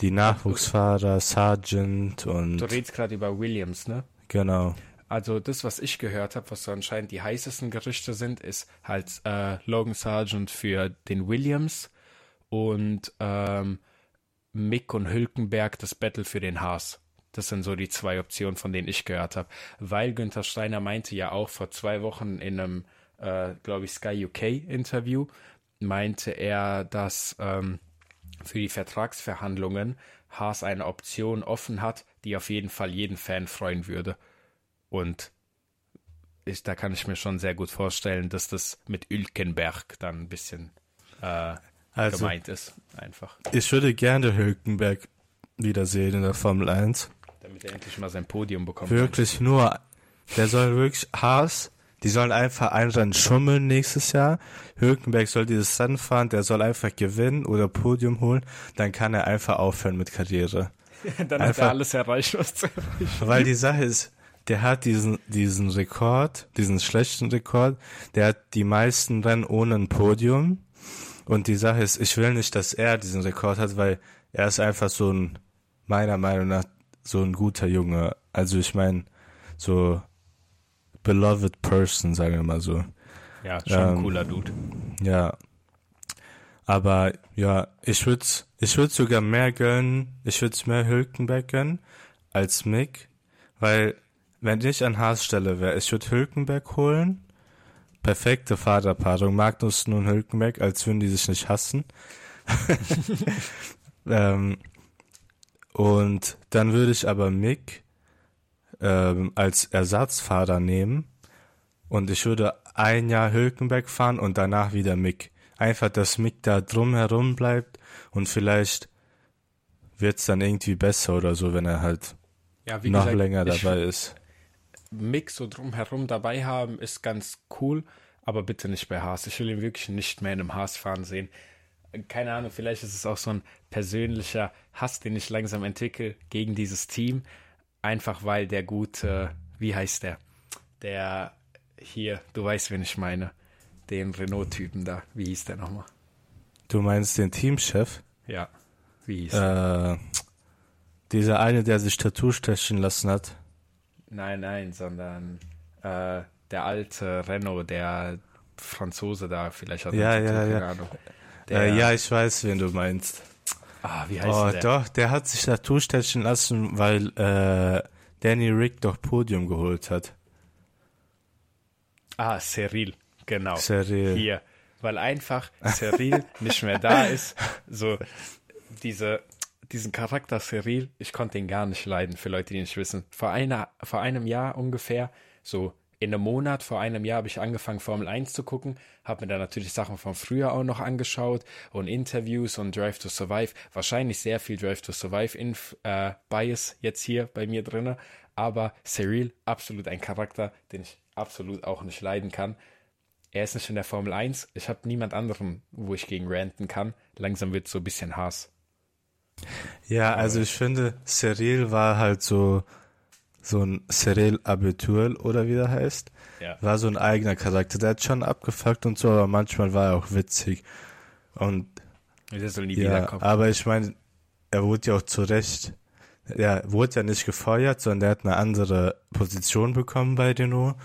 die Nachwuchsfahrer, Sargent und. Du redest gerade über Williams, ne? Genau. Also das, was ich gehört habe, was so anscheinend die heißesten Gerüchte sind, ist halt äh, Logan Sargent für den Williams und ähm, Mick und Hülkenberg das Battle für den Haas. Das sind so die zwei Optionen, von denen ich gehört habe. Weil Günther Steiner meinte ja auch vor zwei Wochen in einem, äh, glaube ich, Sky UK Interview, meinte er, dass ähm, für die Vertragsverhandlungen Haas eine Option offen hat, die auf jeden Fall jeden Fan freuen würde. Und ich, da kann ich mir schon sehr gut vorstellen, dass das mit Ülkenberg dann ein bisschen äh, also, gemeint ist. Einfach. Ich würde gerne Hülkenberg wiedersehen in der Formel 1. Damit er endlich mal sein Podium bekommt. Wirklich nur, der soll wirklich Haas, die sollen einfach ein Rennen schummeln nächstes Jahr. Hülkenberg soll dieses Rennen fahren, der soll einfach gewinnen oder Podium holen, dann kann er einfach aufhören mit Karriere. dann einfach, hat er alles erreicht, was zu erreichen. Weil die Sache ist, der hat diesen, diesen Rekord, diesen schlechten Rekord, der hat die meisten Rennen ohne ein Podium und die Sache ist, ich will nicht, dass er diesen Rekord hat, weil er ist einfach so ein, meiner Meinung nach, so ein guter Junge. Also ich meine, so beloved person, sagen wir mal so. Ja, schon ähm, ein cooler Dude. Ja. Aber ja, ich würde ich würd sogar mehr gönnen, ich würde mehr Hülkenberg gönnen als Mick, weil wenn ich an Haas Stelle wäre, ich würde Hülkenberg holen perfekte Vaterpaarung. Magnussen und Hülkenberg, als würden die sich nicht hassen. ähm, und dann würde ich aber Mick ähm, als Ersatzfahrer nehmen und ich würde ein Jahr Hülkenberg fahren und danach wieder Mick. Einfach, dass Mick da drumherum bleibt und vielleicht wird es dann irgendwie besser oder so, wenn er halt ja, noch gesagt, länger dabei ist. Mix so drumherum dabei haben, ist ganz cool, aber bitte nicht bei Haas. Ich will ihn wirklich nicht mehr in einem Haas fahren sehen. Keine Ahnung, vielleicht ist es auch so ein persönlicher Hass, den ich langsam entwickle gegen dieses Team. Einfach weil der gute, wie heißt der? Der hier, du weißt, wen ich meine. Den Renault-Typen da. Wie hieß der nochmal? Du meinst den Teamchef? Ja. Wie hieß äh, der? Dieser eine, der sich Tattoo stechen lassen hat. Nein, nein, sondern äh, der alte Renault, der Franzose da, vielleicht hat ja, ja, ja. Ahnung. Der, äh, ja, ich weiß, wen du meinst. Ah, wie heißt oh, der? Doch, der hat sich Tattoo stechen lassen, weil äh, Danny Rick doch Podium geholt hat. Ah, Cyril, genau. Cyril. Hier, weil einfach Cyril nicht mehr da ist. So, diese diesen Charakter Cyril, ich konnte ihn gar nicht leiden, für Leute, die nicht wissen. Vor, einer, vor einem Jahr ungefähr, so in einem Monat, vor einem Jahr habe ich angefangen, Formel 1 zu gucken, habe mir dann natürlich Sachen von früher auch noch angeschaut und Interviews und Drive to Survive. Wahrscheinlich sehr viel Drive to Survive in äh, Bias jetzt hier bei mir drin, aber Cyril, absolut ein Charakter, den ich absolut auch nicht leiden kann. Er ist nicht in der Formel 1. Ich habe niemand anderen, wo ich gegen ranten kann. Langsam wird so ein bisschen Hass. Ja, also ich finde, Cyril war halt so, so ein Cyril Abitur oder wie der heißt. Ja. War so ein eigener Charakter. Der hat schon abgefuckt und so, aber manchmal war er auch witzig. Und Der soll nie ja, wiederkommen. aber ich meine, er wurde ja auch zu Recht, er wurde ja nicht gefeuert, sondern er hat eine andere Position bekommen bei Renault.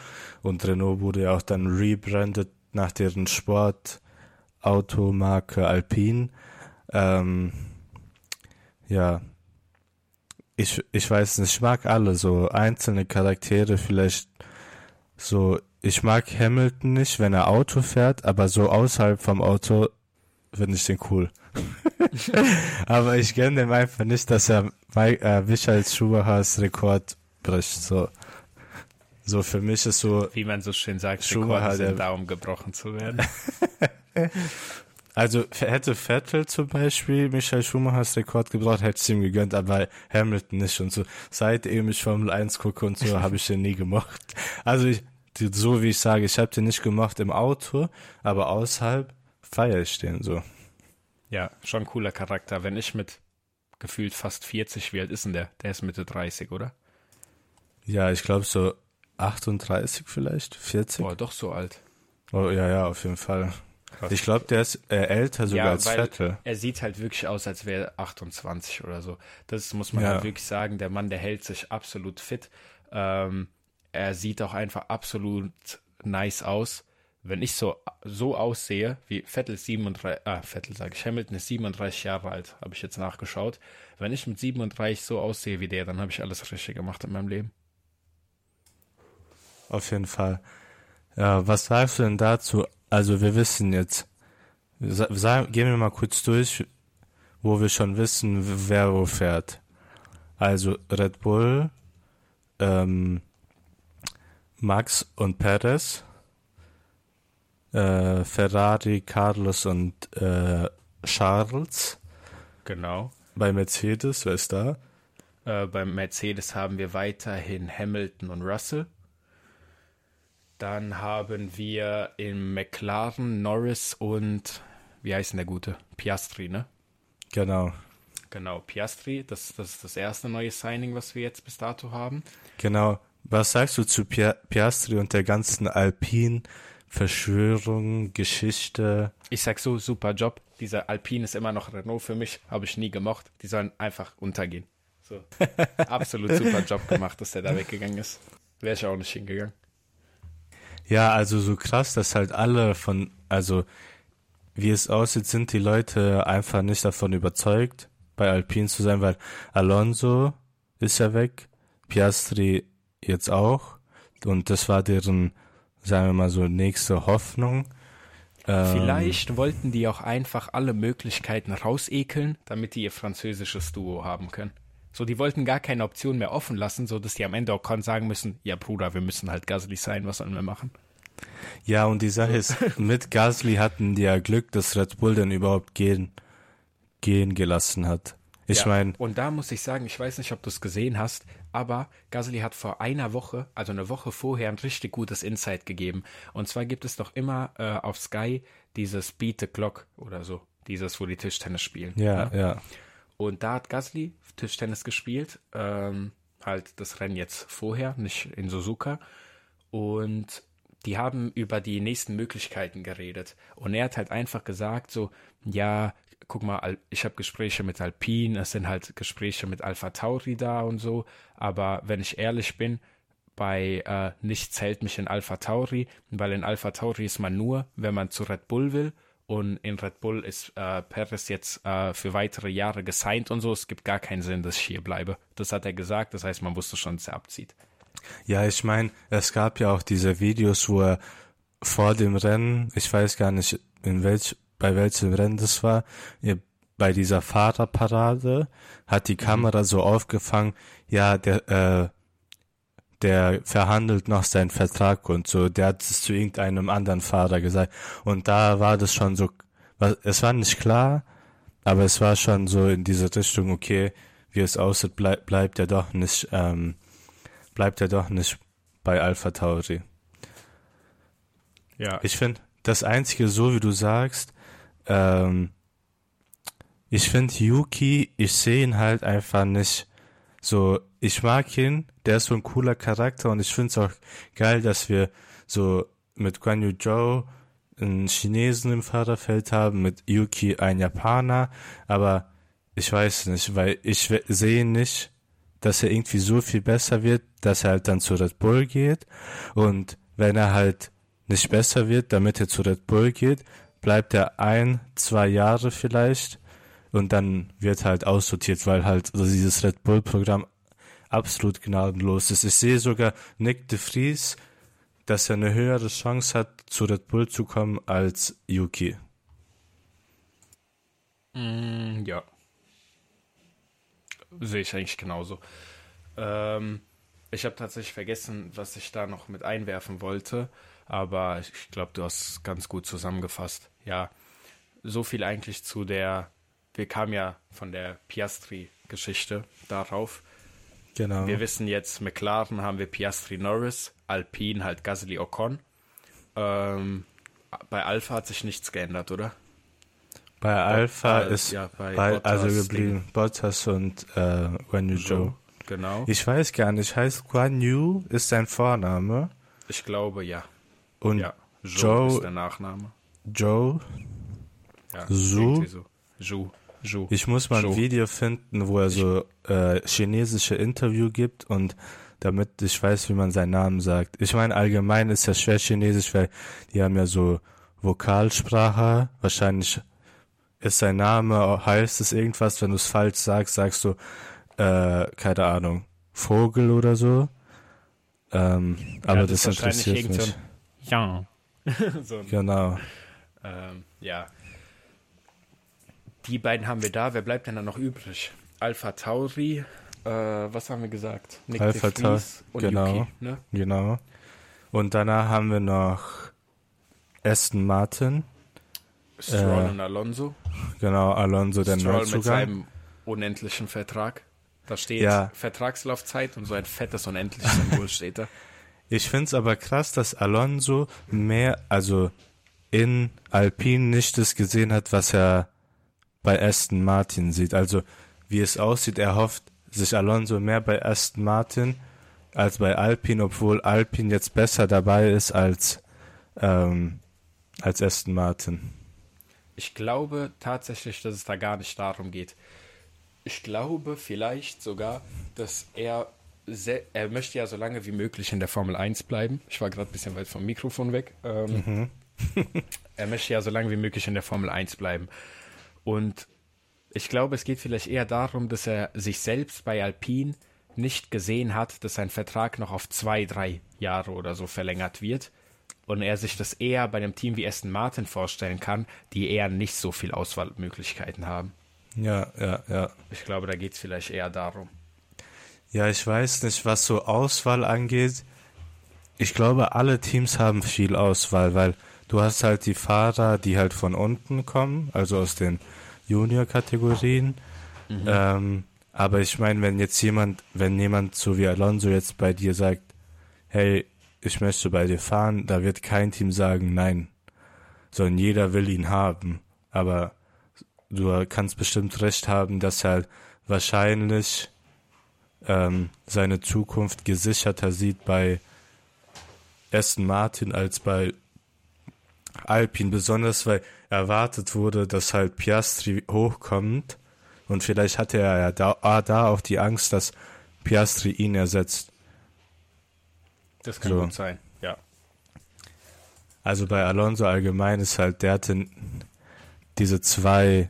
Und Renault wurde ja auch dann rebrandet nach deren Sportautomarke Alpine. Ähm, ja, ich, ich weiß nicht, ich mag alle so einzelne Charaktere vielleicht so, ich mag Hamilton nicht, wenn er Auto fährt, aber so außerhalb vom Auto finde ich den cool. aber ich gönne dem einfach nicht, dass er äh, Michael Schumachers Rekord bricht. So, so für mich ist so, Wie man so schön sagt, Schumacher, Rekorde sind der- da, um gebrochen zu werden. also hätte Vettel zum Beispiel Michael Schumachers Rekord gebraucht, hätte ich ihm gegönnt, aber Hamilton nicht und so. Seitdem ich Formel 1 gucke und so, habe ich den nie gemocht. Also ich, so wie ich sage, ich habe den nicht gemocht im Auto, aber außerhalb feiere ich den so. Ja, schon cooler Charakter. Wenn ich mit gefühlt fast 40, wie alt ist denn der? Der ist Mitte 30, oder? Ja, ich glaube so 38 vielleicht, 40. Boah, doch so alt. Oh, ja, ja, auf jeden Fall. Krass. Ich glaube, der ist äh, älter sogar Ja, als Vettel. Er sieht halt wirklich aus, als wäre er 28 oder so. Das muss man Ja. halt wirklich sagen. Der Mann, der hält sich absolut fit. Ähm, er sieht auch einfach absolut nice aus. Wenn ich so, so aussehe, wie Vettel ist 37, ah, Vettel sage ich, Hamilton ist 37 Jahre alt, habe ich jetzt nachgeschaut. Wenn ich mit 37 so aussehe wie der, dann habe ich alles richtig gemacht in meinem Leben. Auf jeden Fall. Ja, was sagst du denn dazu? Also wir wissen jetzt, gehen wir mal kurz durch, wo wir schon wissen, wer wo fährt. Also Red Bull, ähm, Max und Perez, äh, Ferrari, Carlos und äh, Charles. Genau. Bei Mercedes, wer ist da? Äh, beim Mercedes haben wir weiterhin Hamilton und Russell. Dann haben wir im McLaren Norris und wie heißt denn der gute? Piastri, ne? Genau. Genau, Piastri. Das, das ist das erste neue Signing, was wir jetzt bis dato haben. Genau. Was sagst du zu Pia Piastri und der ganzen Alpine Verschwörung, Geschichte? Ich sag so, super Job. Dieser Alpine ist immer noch Renault für mich. Habe ich nie gemocht. Die sollen einfach untergehen. So. Absolut super Job gemacht, dass der da weggegangen ist. Wäre ich auch nicht hingegangen. Ja, also so krass, dass halt alle von, also wie es aussieht, sind die Leute einfach nicht davon überzeugt, bei Alpine zu sein, weil Alonso ist ja weg, Piastri jetzt auch und das war deren, sagen wir mal so, nächste Hoffnung. Ähm, Vielleicht wollten die auch einfach alle Möglichkeiten rausekeln, damit die ihr französisches Duo haben können. So, die wollten gar keine Option mehr offen lassen, so dass die am Ende auch kon- sagen müssen, ja Bruder, wir müssen halt Gasly sein, was sollen wir machen? Ja, und die Sache ist, mit Gasly hatten die ja Glück, dass Red Bull denn überhaupt gehen, gehen gelassen hat. Ich ja. meine, Und da muss ich sagen, ich weiß nicht, ob du es gesehen hast, aber Gasly hat vor einer Woche, also eine Woche vorher, ein richtig gutes Insight gegeben. Und zwar gibt es doch immer äh, auf Sky dieses Beat the Clock oder so, dieses, wo die Tischtennis spielen. ja, ne? ja. Und da hat Gasly Tischtennis gespielt, ähm, halt das Rennen jetzt vorher, nicht in Suzuka. Und die haben über die nächsten Möglichkeiten geredet. Und er hat halt einfach gesagt, so, ja, guck mal, Al- ich habe Gespräche mit Alpine, es sind halt Gespräche mit Alpha Tauri da und so. Aber wenn ich ehrlich bin, bei äh, nichts hält mich in Alpha Tauri, weil in Alpha Tauri ist man nur, wenn man zu Red Bull will. Und in Red Bull ist äh, Perez jetzt äh, für weitere Jahre gesigned und so. Es gibt gar keinen Sinn, dass ich hier bleibe. Das hat er gesagt. Das heißt, man wusste schon, dass er abzieht. Ja, ich meine, es gab ja auch diese Videos, wo er vor dem Rennen, ich weiß gar nicht, in welch, bei welchem Rennen das war, bei dieser Fahrerparade hat die Kamera so aufgefangen, ja, der, äh, der verhandelt noch seinen Vertrag und so, der hat es zu irgendeinem anderen Fahrer gesagt. Und da war das schon so, es war nicht klar, aber es war schon so in diese Richtung, okay, wie es aussieht, bleib, bleibt er doch nicht, ähm, bleibt er doch nicht bei Alpha Tauri. Ja. Ich finde, das Einzige, so wie du sagst, ähm, ich finde Yuki, ich sehe ihn halt einfach nicht so, ich mag ihn, der ist so ein cooler Charakter und ich finde es auch geil, dass wir so mit Guan Yu Zhou einen Chinesen im Fahrerfeld haben, mit Yuki ein Japaner, aber ich weiß nicht, weil ich sehe nicht, dass er irgendwie so viel besser wird, dass er halt dann zu Red Bull geht. Und wenn er halt nicht besser wird, damit er zu Red Bull geht, bleibt er ein, zwei Jahre vielleicht und dann wird halt aussortiert, weil halt also dieses Red Bull Programm absolut gnadenlos ist. Ich sehe sogar Nick de Vries dass er eine höhere Chance hat, zu Red Bull zu kommen als Yuki. Mm, ja. Sehe ich eigentlich genauso. Ähm, ich habe tatsächlich vergessen, was ich da noch mit einwerfen wollte, aber ich glaube, du hast ganz gut zusammengefasst. Ja, so viel eigentlich zu der, wir kamen ja von der Piastri-Geschichte darauf. Genau. Wir wissen jetzt, McLaren haben wir Piastri Norris, Alpine halt Gasly Ocon. Ähm, bei Alpha hat sich nichts geändert, oder? Bei Alpha bei, ist ja, bei bei, also geblieben Bottas und äh, Guan Yu Zhou. Genau. Ich weiß gar nicht, heißt Guan Yu ist sein Vorname? Ich glaube, ja. Und ja, Zhou ist der Nachname. Zhou? Ja, Zhu? So. Zhu. Zhu. Ich muss mal Zhu. ein Video finden, wo er so äh, chinesische Interview gibt und damit ich weiß, wie man seinen Namen sagt. Ich meine, allgemein ist ja schwer Chinesisch, weil die haben ja so Vokalsprache. Wahrscheinlich ist sein Name, heißt es irgendwas, wenn du es falsch sagst, sagst du, äh, keine Ahnung, Vogel oder so. Ähm, ja, aber das, das interessiert mich. Ja. so genau. Ähm, ja. Die beiden haben wir da. Wer bleibt denn da noch übrig? Alpha Tauri. Äh, was haben wir gesagt? Nick Alpha Tauri. Genau. Yuki, ne? Genau. Und danach haben wir noch Aston Martin. Stroll äh, und Alonso. Genau, Alonso, der Stroll Neuzugang. mit seinem unendlichen Vertrag. Da steht ja. Vertragslaufzeit und so ein fettes unendliches Symbol steht da. Ich finde es aber krass, dass Alonso mehr, also in Alpine nicht das gesehen hat, was er bei Aston Martin sieht. Also wie es aussieht, er hofft sich Alonso mehr bei Aston Martin als bei Alpine, obwohl Alpine jetzt besser dabei ist als, ähm, als Aston Martin. Ich glaube tatsächlich, dass es da gar nicht darum geht. Ich glaube vielleicht sogar, dass er er möchte ja so lange wie möglich in der Formel 1 bleiben. Ich war gerade ein bisschen weit vom Mikrofon weg. Ähm, mhm. er möchte ja so lange wie möglich in der Formel 1 bleiben. Und ich glaube, es geht vielleicht eher darum, dass er sich selbst bei Alpine nicht gesehen hat, dass sein Vertrag noch auf zwei, drei Jahre oder so verlängert wird. Und er sich das eher bei einem Team wie Aston Martin vorstellen kann, die eher nicht so viel Auswahlmöglichkeiten haben. Ja, ja, ja. Ich glaube, da geht es vielleicht eher darum. Ja, ich weiß nicht, was so Auswahl angeht. Ich glaube, alle Teams haben viel Auswahl, weil du hast halt die Fahrer, die halt von unten kommen, also aus den Junior-Kategorien. Mhm. Ähm, aber ich meine, wenn jetzt jemand, wenn jemand so wie Alonso jetzt bei dir sagt, hey, ich möchte bei dir fahren, da wird kein Team sagen nein, sondern jeder will ihn haben. Aber du kannst bestimmt recht haben, dass er wahrscheinlich ähm, seine Zukunft gesicherter sieht bei Aston Martin als bei Alpine, besonders weil erwartet wurde, dass halt Piastri hochkommt und vielleicht hatte er ja da, ah, da auch die Angst, dass Piastri ihn ersetzt. Das kann so. gut sein, ja. Also bei Alonso allgemein ist halt, der hatte diese zwei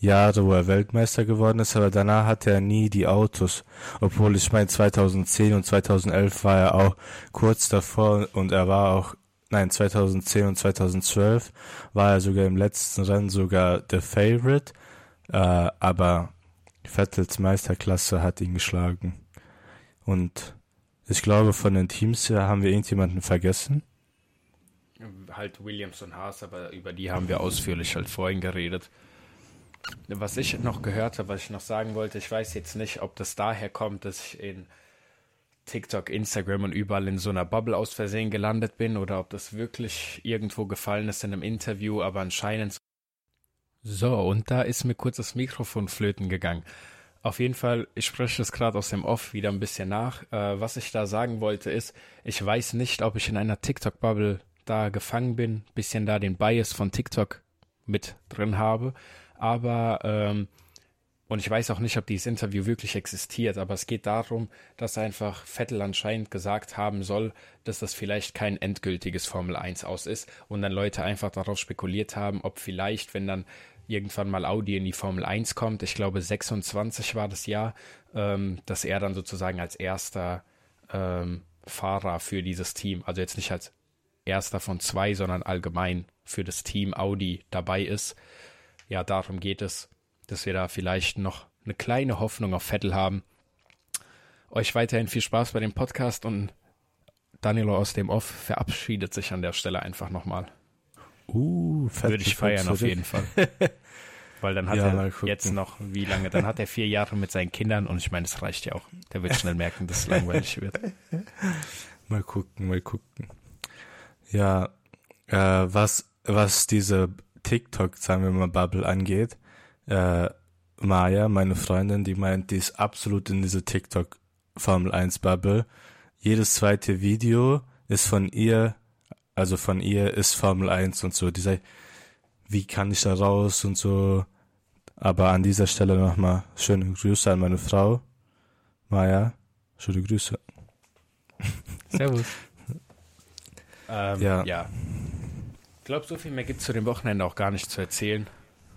Jahre, wo er Weltmeister geworden ist, aber danach hatte er nie die Autos. Obwohl ich meine, 2010 und 2011 war er auch kurz davor und er war auch nein, 2010 und 2012 war er sogar im letzten Rennen sogar der Favorite, äh, aber Vettels Meisterklasse hat ihn geschlagen. Und ich glaube, von den Teams her haben wir irgendjemanden vergessen. Halt Williams und Haas, aber über die haben wir ausführlich halt vorhin geredet. Was ich noch gehört habe, was ich noch sagen wollte, ich weiß jetzt nicht, ob das daher kommt, dass ich in TikTok, Instagram und überall in so einer Bubble aus Versehen gelandet bin oder ob das wirklich irgendwo gefallen ist in einem Interview, aber anscheinend. So, und da ist mir kurz das Mikrofon flöten gegangen. Auf jeden Fall, ich spreche das gerade aus dem Off wieder ein bisschen nach. Äh, was ich da sagen wollte ist, ich weiß nicht, ob ich in einer TikTok-Bubble da gefangen bin, bisschen da den Bias von TikTok mit drin habe. Aber, ähm, und ich weiß auch nicht, ob dieses Interview wirklich existiert, aber es geht darum, dass einfach Vettel anscheinend gesagt haben soll, dass das vielleicht kein endgültiges Formel 1 aus ist und dann Leute einfach darauf spekuliert haben, ob vielleicht, wenn dann irgendwann mal Audi in die Formel 1 kommt, ich glaube 26 war das Jahr, ähm, dass er dann sozusagen als erster ähm, Fahrer für dieses Team, also jetzt nicht als erster von zwei, sondern allgemein für das Team Audi dabei ist. Ja, darum geht es dass wir da vielleicht noch eine kleine Hoffnung auf Vettel haben. Euch weiterhin viel Spaß bei dem Podcast und Danilo aus dem Off verabschiedet sich an der Stelle einfach nochmal. Uh, Würde ich feiern auf jeden Fall. Weil dann hat ja, er jetzt noch, wie lange? Dann hat er vier Jahre mit seinen Kindern und ich meine, es reicht ja auch. Der wird schnell merken, dass es langweilig wird. Mal gucken, mal gucken. Ja, äh, was, was diese TikTok, sagen wir mal, Bubble angeht, äh, Maya, meine Freundin, die meint, die ist absolut in diese TikTok Formel 1 Bubble. Jedes zweite Video ist von ihr, also von ihr ist Formel 1 und so. Die sagt, wie kann ich da raus und so. Aber an dieser Stelle nochmal schöne Grüße an meine Frau. Maya, schöne Grüße. Servus. ähm, ja. ja. Ich glaube, so viel mehr gibt es zu dem Wochenende auch gar nicht zu erzählen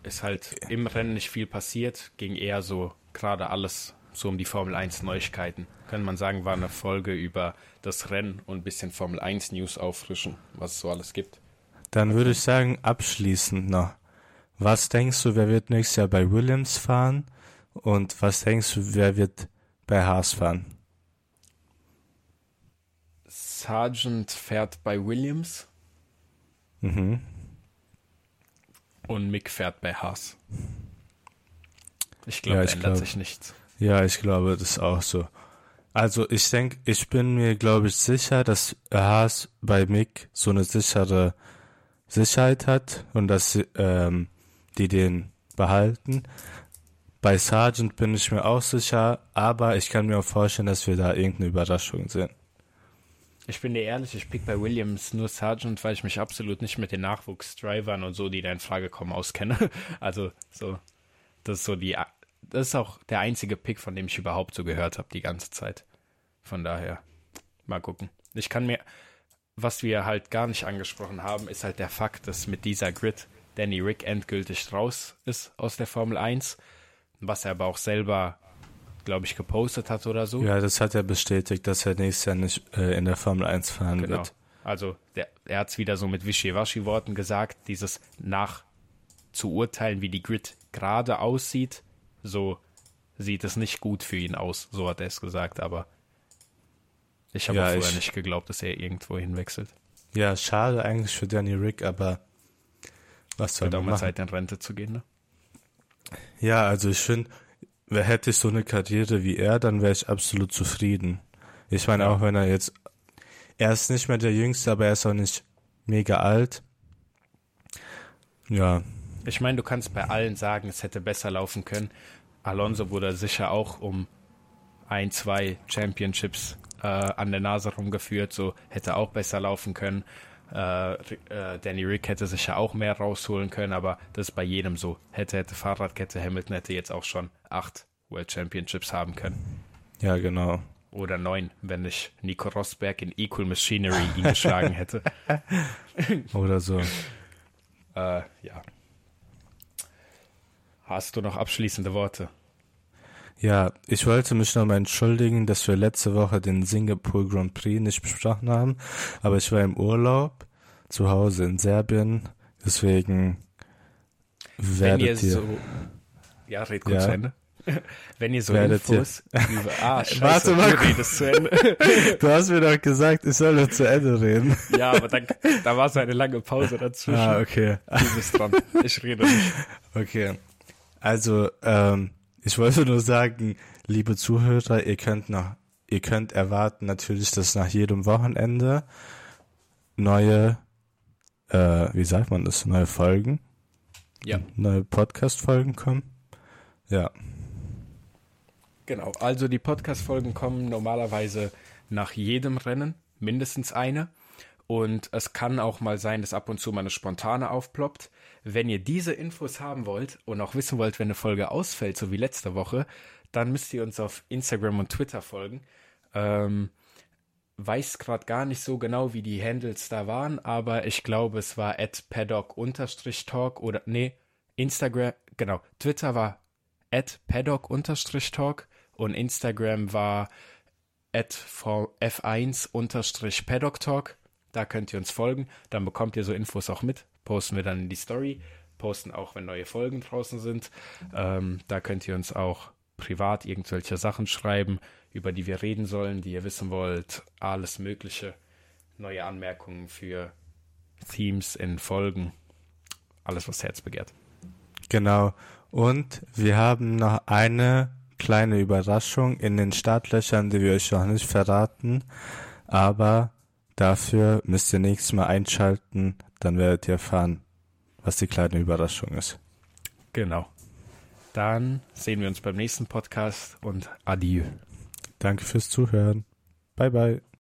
ist halt im Rennen nicht viel passiert, ging eher so gerade alles so um die Formel 1 Neuigkeiten. Kann man sagen, war eine Folge über das Rennen und ein bisschen Formel 1 News auffrischen, was es so alles gibt. Dann würde ich sagen, abschließend noch. Was denkst du, wer wird nächstes Jahr bei Williams fahren? Und was denkst du, wer wird bei Haas fahren? Sargent fährt bei Williams. Mhm. Und Mick fährt bei Haas. Ich glaube, ja, ändert glaub, sich nichts. Ja, ich glaube, das ist auch so. Also ich denke, ich bin mir, glaube ich, sicher, dass Haas bei Mick so eine sichere Sicherheit hat und dass ähm, die den behalten. Bei Sargent bin ich mir auch sicher, aber ich kann mir auch vorstellen, dass wir da irgendeine Überraschung sehen. Ich bin dir ehrlich, ich pick bei Williams nur Sargent, weil ich mich absolut nicht mit den Nachwuchsdrivern und so, die da in Frage kommen, auskenne. Also so, das ist so die, das ist auch der einzige Pick, von dem ich überhaupt so gehört habe die ganze Zeit. Von daher, mal gucken. Ich kann mir, was wir halt gar nicht angesprochen haben, ist halt der Fakt, dass mit dieser Grid Danny Rick endgültig raus ist aus der Formel 1, was er aber auch selber glaube ich, gepostet hat oder so. Ja, das hat er bestätigt, dass er nächstes Jahr nicht äh, in der Formel 1 fahren genau. wird. Also der, er hat es wieder so mit Wischiwaschi-Worten gesagt, dieses nach zu urteilen, wie die Grid gerade aussieht, so sieht es nicht gut für ihn aus, so hat er es gesagt, aber ich habe ja, vorher ich, nicht geglaubt, dass er irgendwo hinwechselt. Ja, schade eigentlich für Danny Rick, aber was soll man machen? Wird auch mal Zeit in Rente zu gehen, ne? Ja, also ich finde, wer hätte ich so eine Karriere wie er, dann wäre ich absolut zufrieden. Ich meine, auch wenn er jetzt, er ist nicht mehr der Jüngste, aber er ist auch nicht mega alt. Ja. Ich meine, du kannst bei allen sagen, es hätte besser laufen können. Alonso wurde sicher auch um ein, zwei Championships äh, an der Nase rumgeführt, so hätte auch besser laufen können. Äh, Danny Rick hätte sicher auch mehr rausholen können, aber das ist bei jedem so. Hätte, hätte Fahrradkette, Hamilton hätte jetzt auch schon acht World Championships haben können. Ja, genau. Oder neun, wenn nicht Nico Rosberg in Equal Machinery ihn geschlagen hätte. Oder so. Äh, ja. Hast du noch abschließende Worte? Ja, ich wollte mich nochmal entschuldigen, dass wir letzte Woche den Singapore Grand Prix nicht besprochen haben, aber ich war im Urlaub zu Hause in Serbien, deswegen werdet Wenn ihr, ihr so, ja, red kurz ja. zu Ende. Wenn ihr so werdet Infos ihr, über, ah, scheiße, Warte mal, du redest zu Ende. du hast mir doch gesagt, ich soll nur zu Ende reden. Ja, aber dann, da war so eine lange Pause dazwischen. Ah, okay. Du bist dran. Ich rede nicht. Okay. Also, ähm, ich wollte nur sagen, liebe Zuhörer, ihr könnt noch, ihr könnt erwarten natürlich, dass nach jedem Wochenende neue, äh, wie sagt man das, neue Folgen, ja, neue Podcast-Folgen kommen. Ja. Genau. Also die Podcast-Folgen kommen normalerweise nach jedem Rennen mindestens eine. Und es kann auch mal sein, dass ab und zu mal eine spontane aufploppt. Wenn ihr diese Infos haben wollt und auch wissen wollt, wenn eine Folge ausfällt, so wie letzte Woche, dann müsst ihr uns auf Instagram und Twitter folgen. Ähm, weiß gerade gar nicht so genau, wie die Handles da waren, aber ich glaube, es war at paddock-talk oder, nee, Instagram, genau, Twitter war at paddock-talk und Instagram war at f1-paddock-talk. Da könnt ihr uns folgen, dann bekommt ihr so Infos auch mit, posten wir dann in die Story, posten auch, wenn neue Folgen draußen sind. Ähm, da könnt ihr uns auch privat irgendwelche Sachen schreiben, über die wir reden sollen, die ihr wissen wollt, alles Mögliche, neue Anmerkungen für Themes in Folgen, alles, was Herz begehrt. Genau. Und wir haben noch eine kleine Überraschung in den Startlöchern, die wir euch noch nicht verraten. Aber dafür müsst ihr nächstes Mal einschalten, dann werdet ihr erfahren, was die kleine Überraschung ist. Genau. Dann sehen wir uns beim nächsten Podcast und adieu. Danke fürs Zuhören. Bye bye.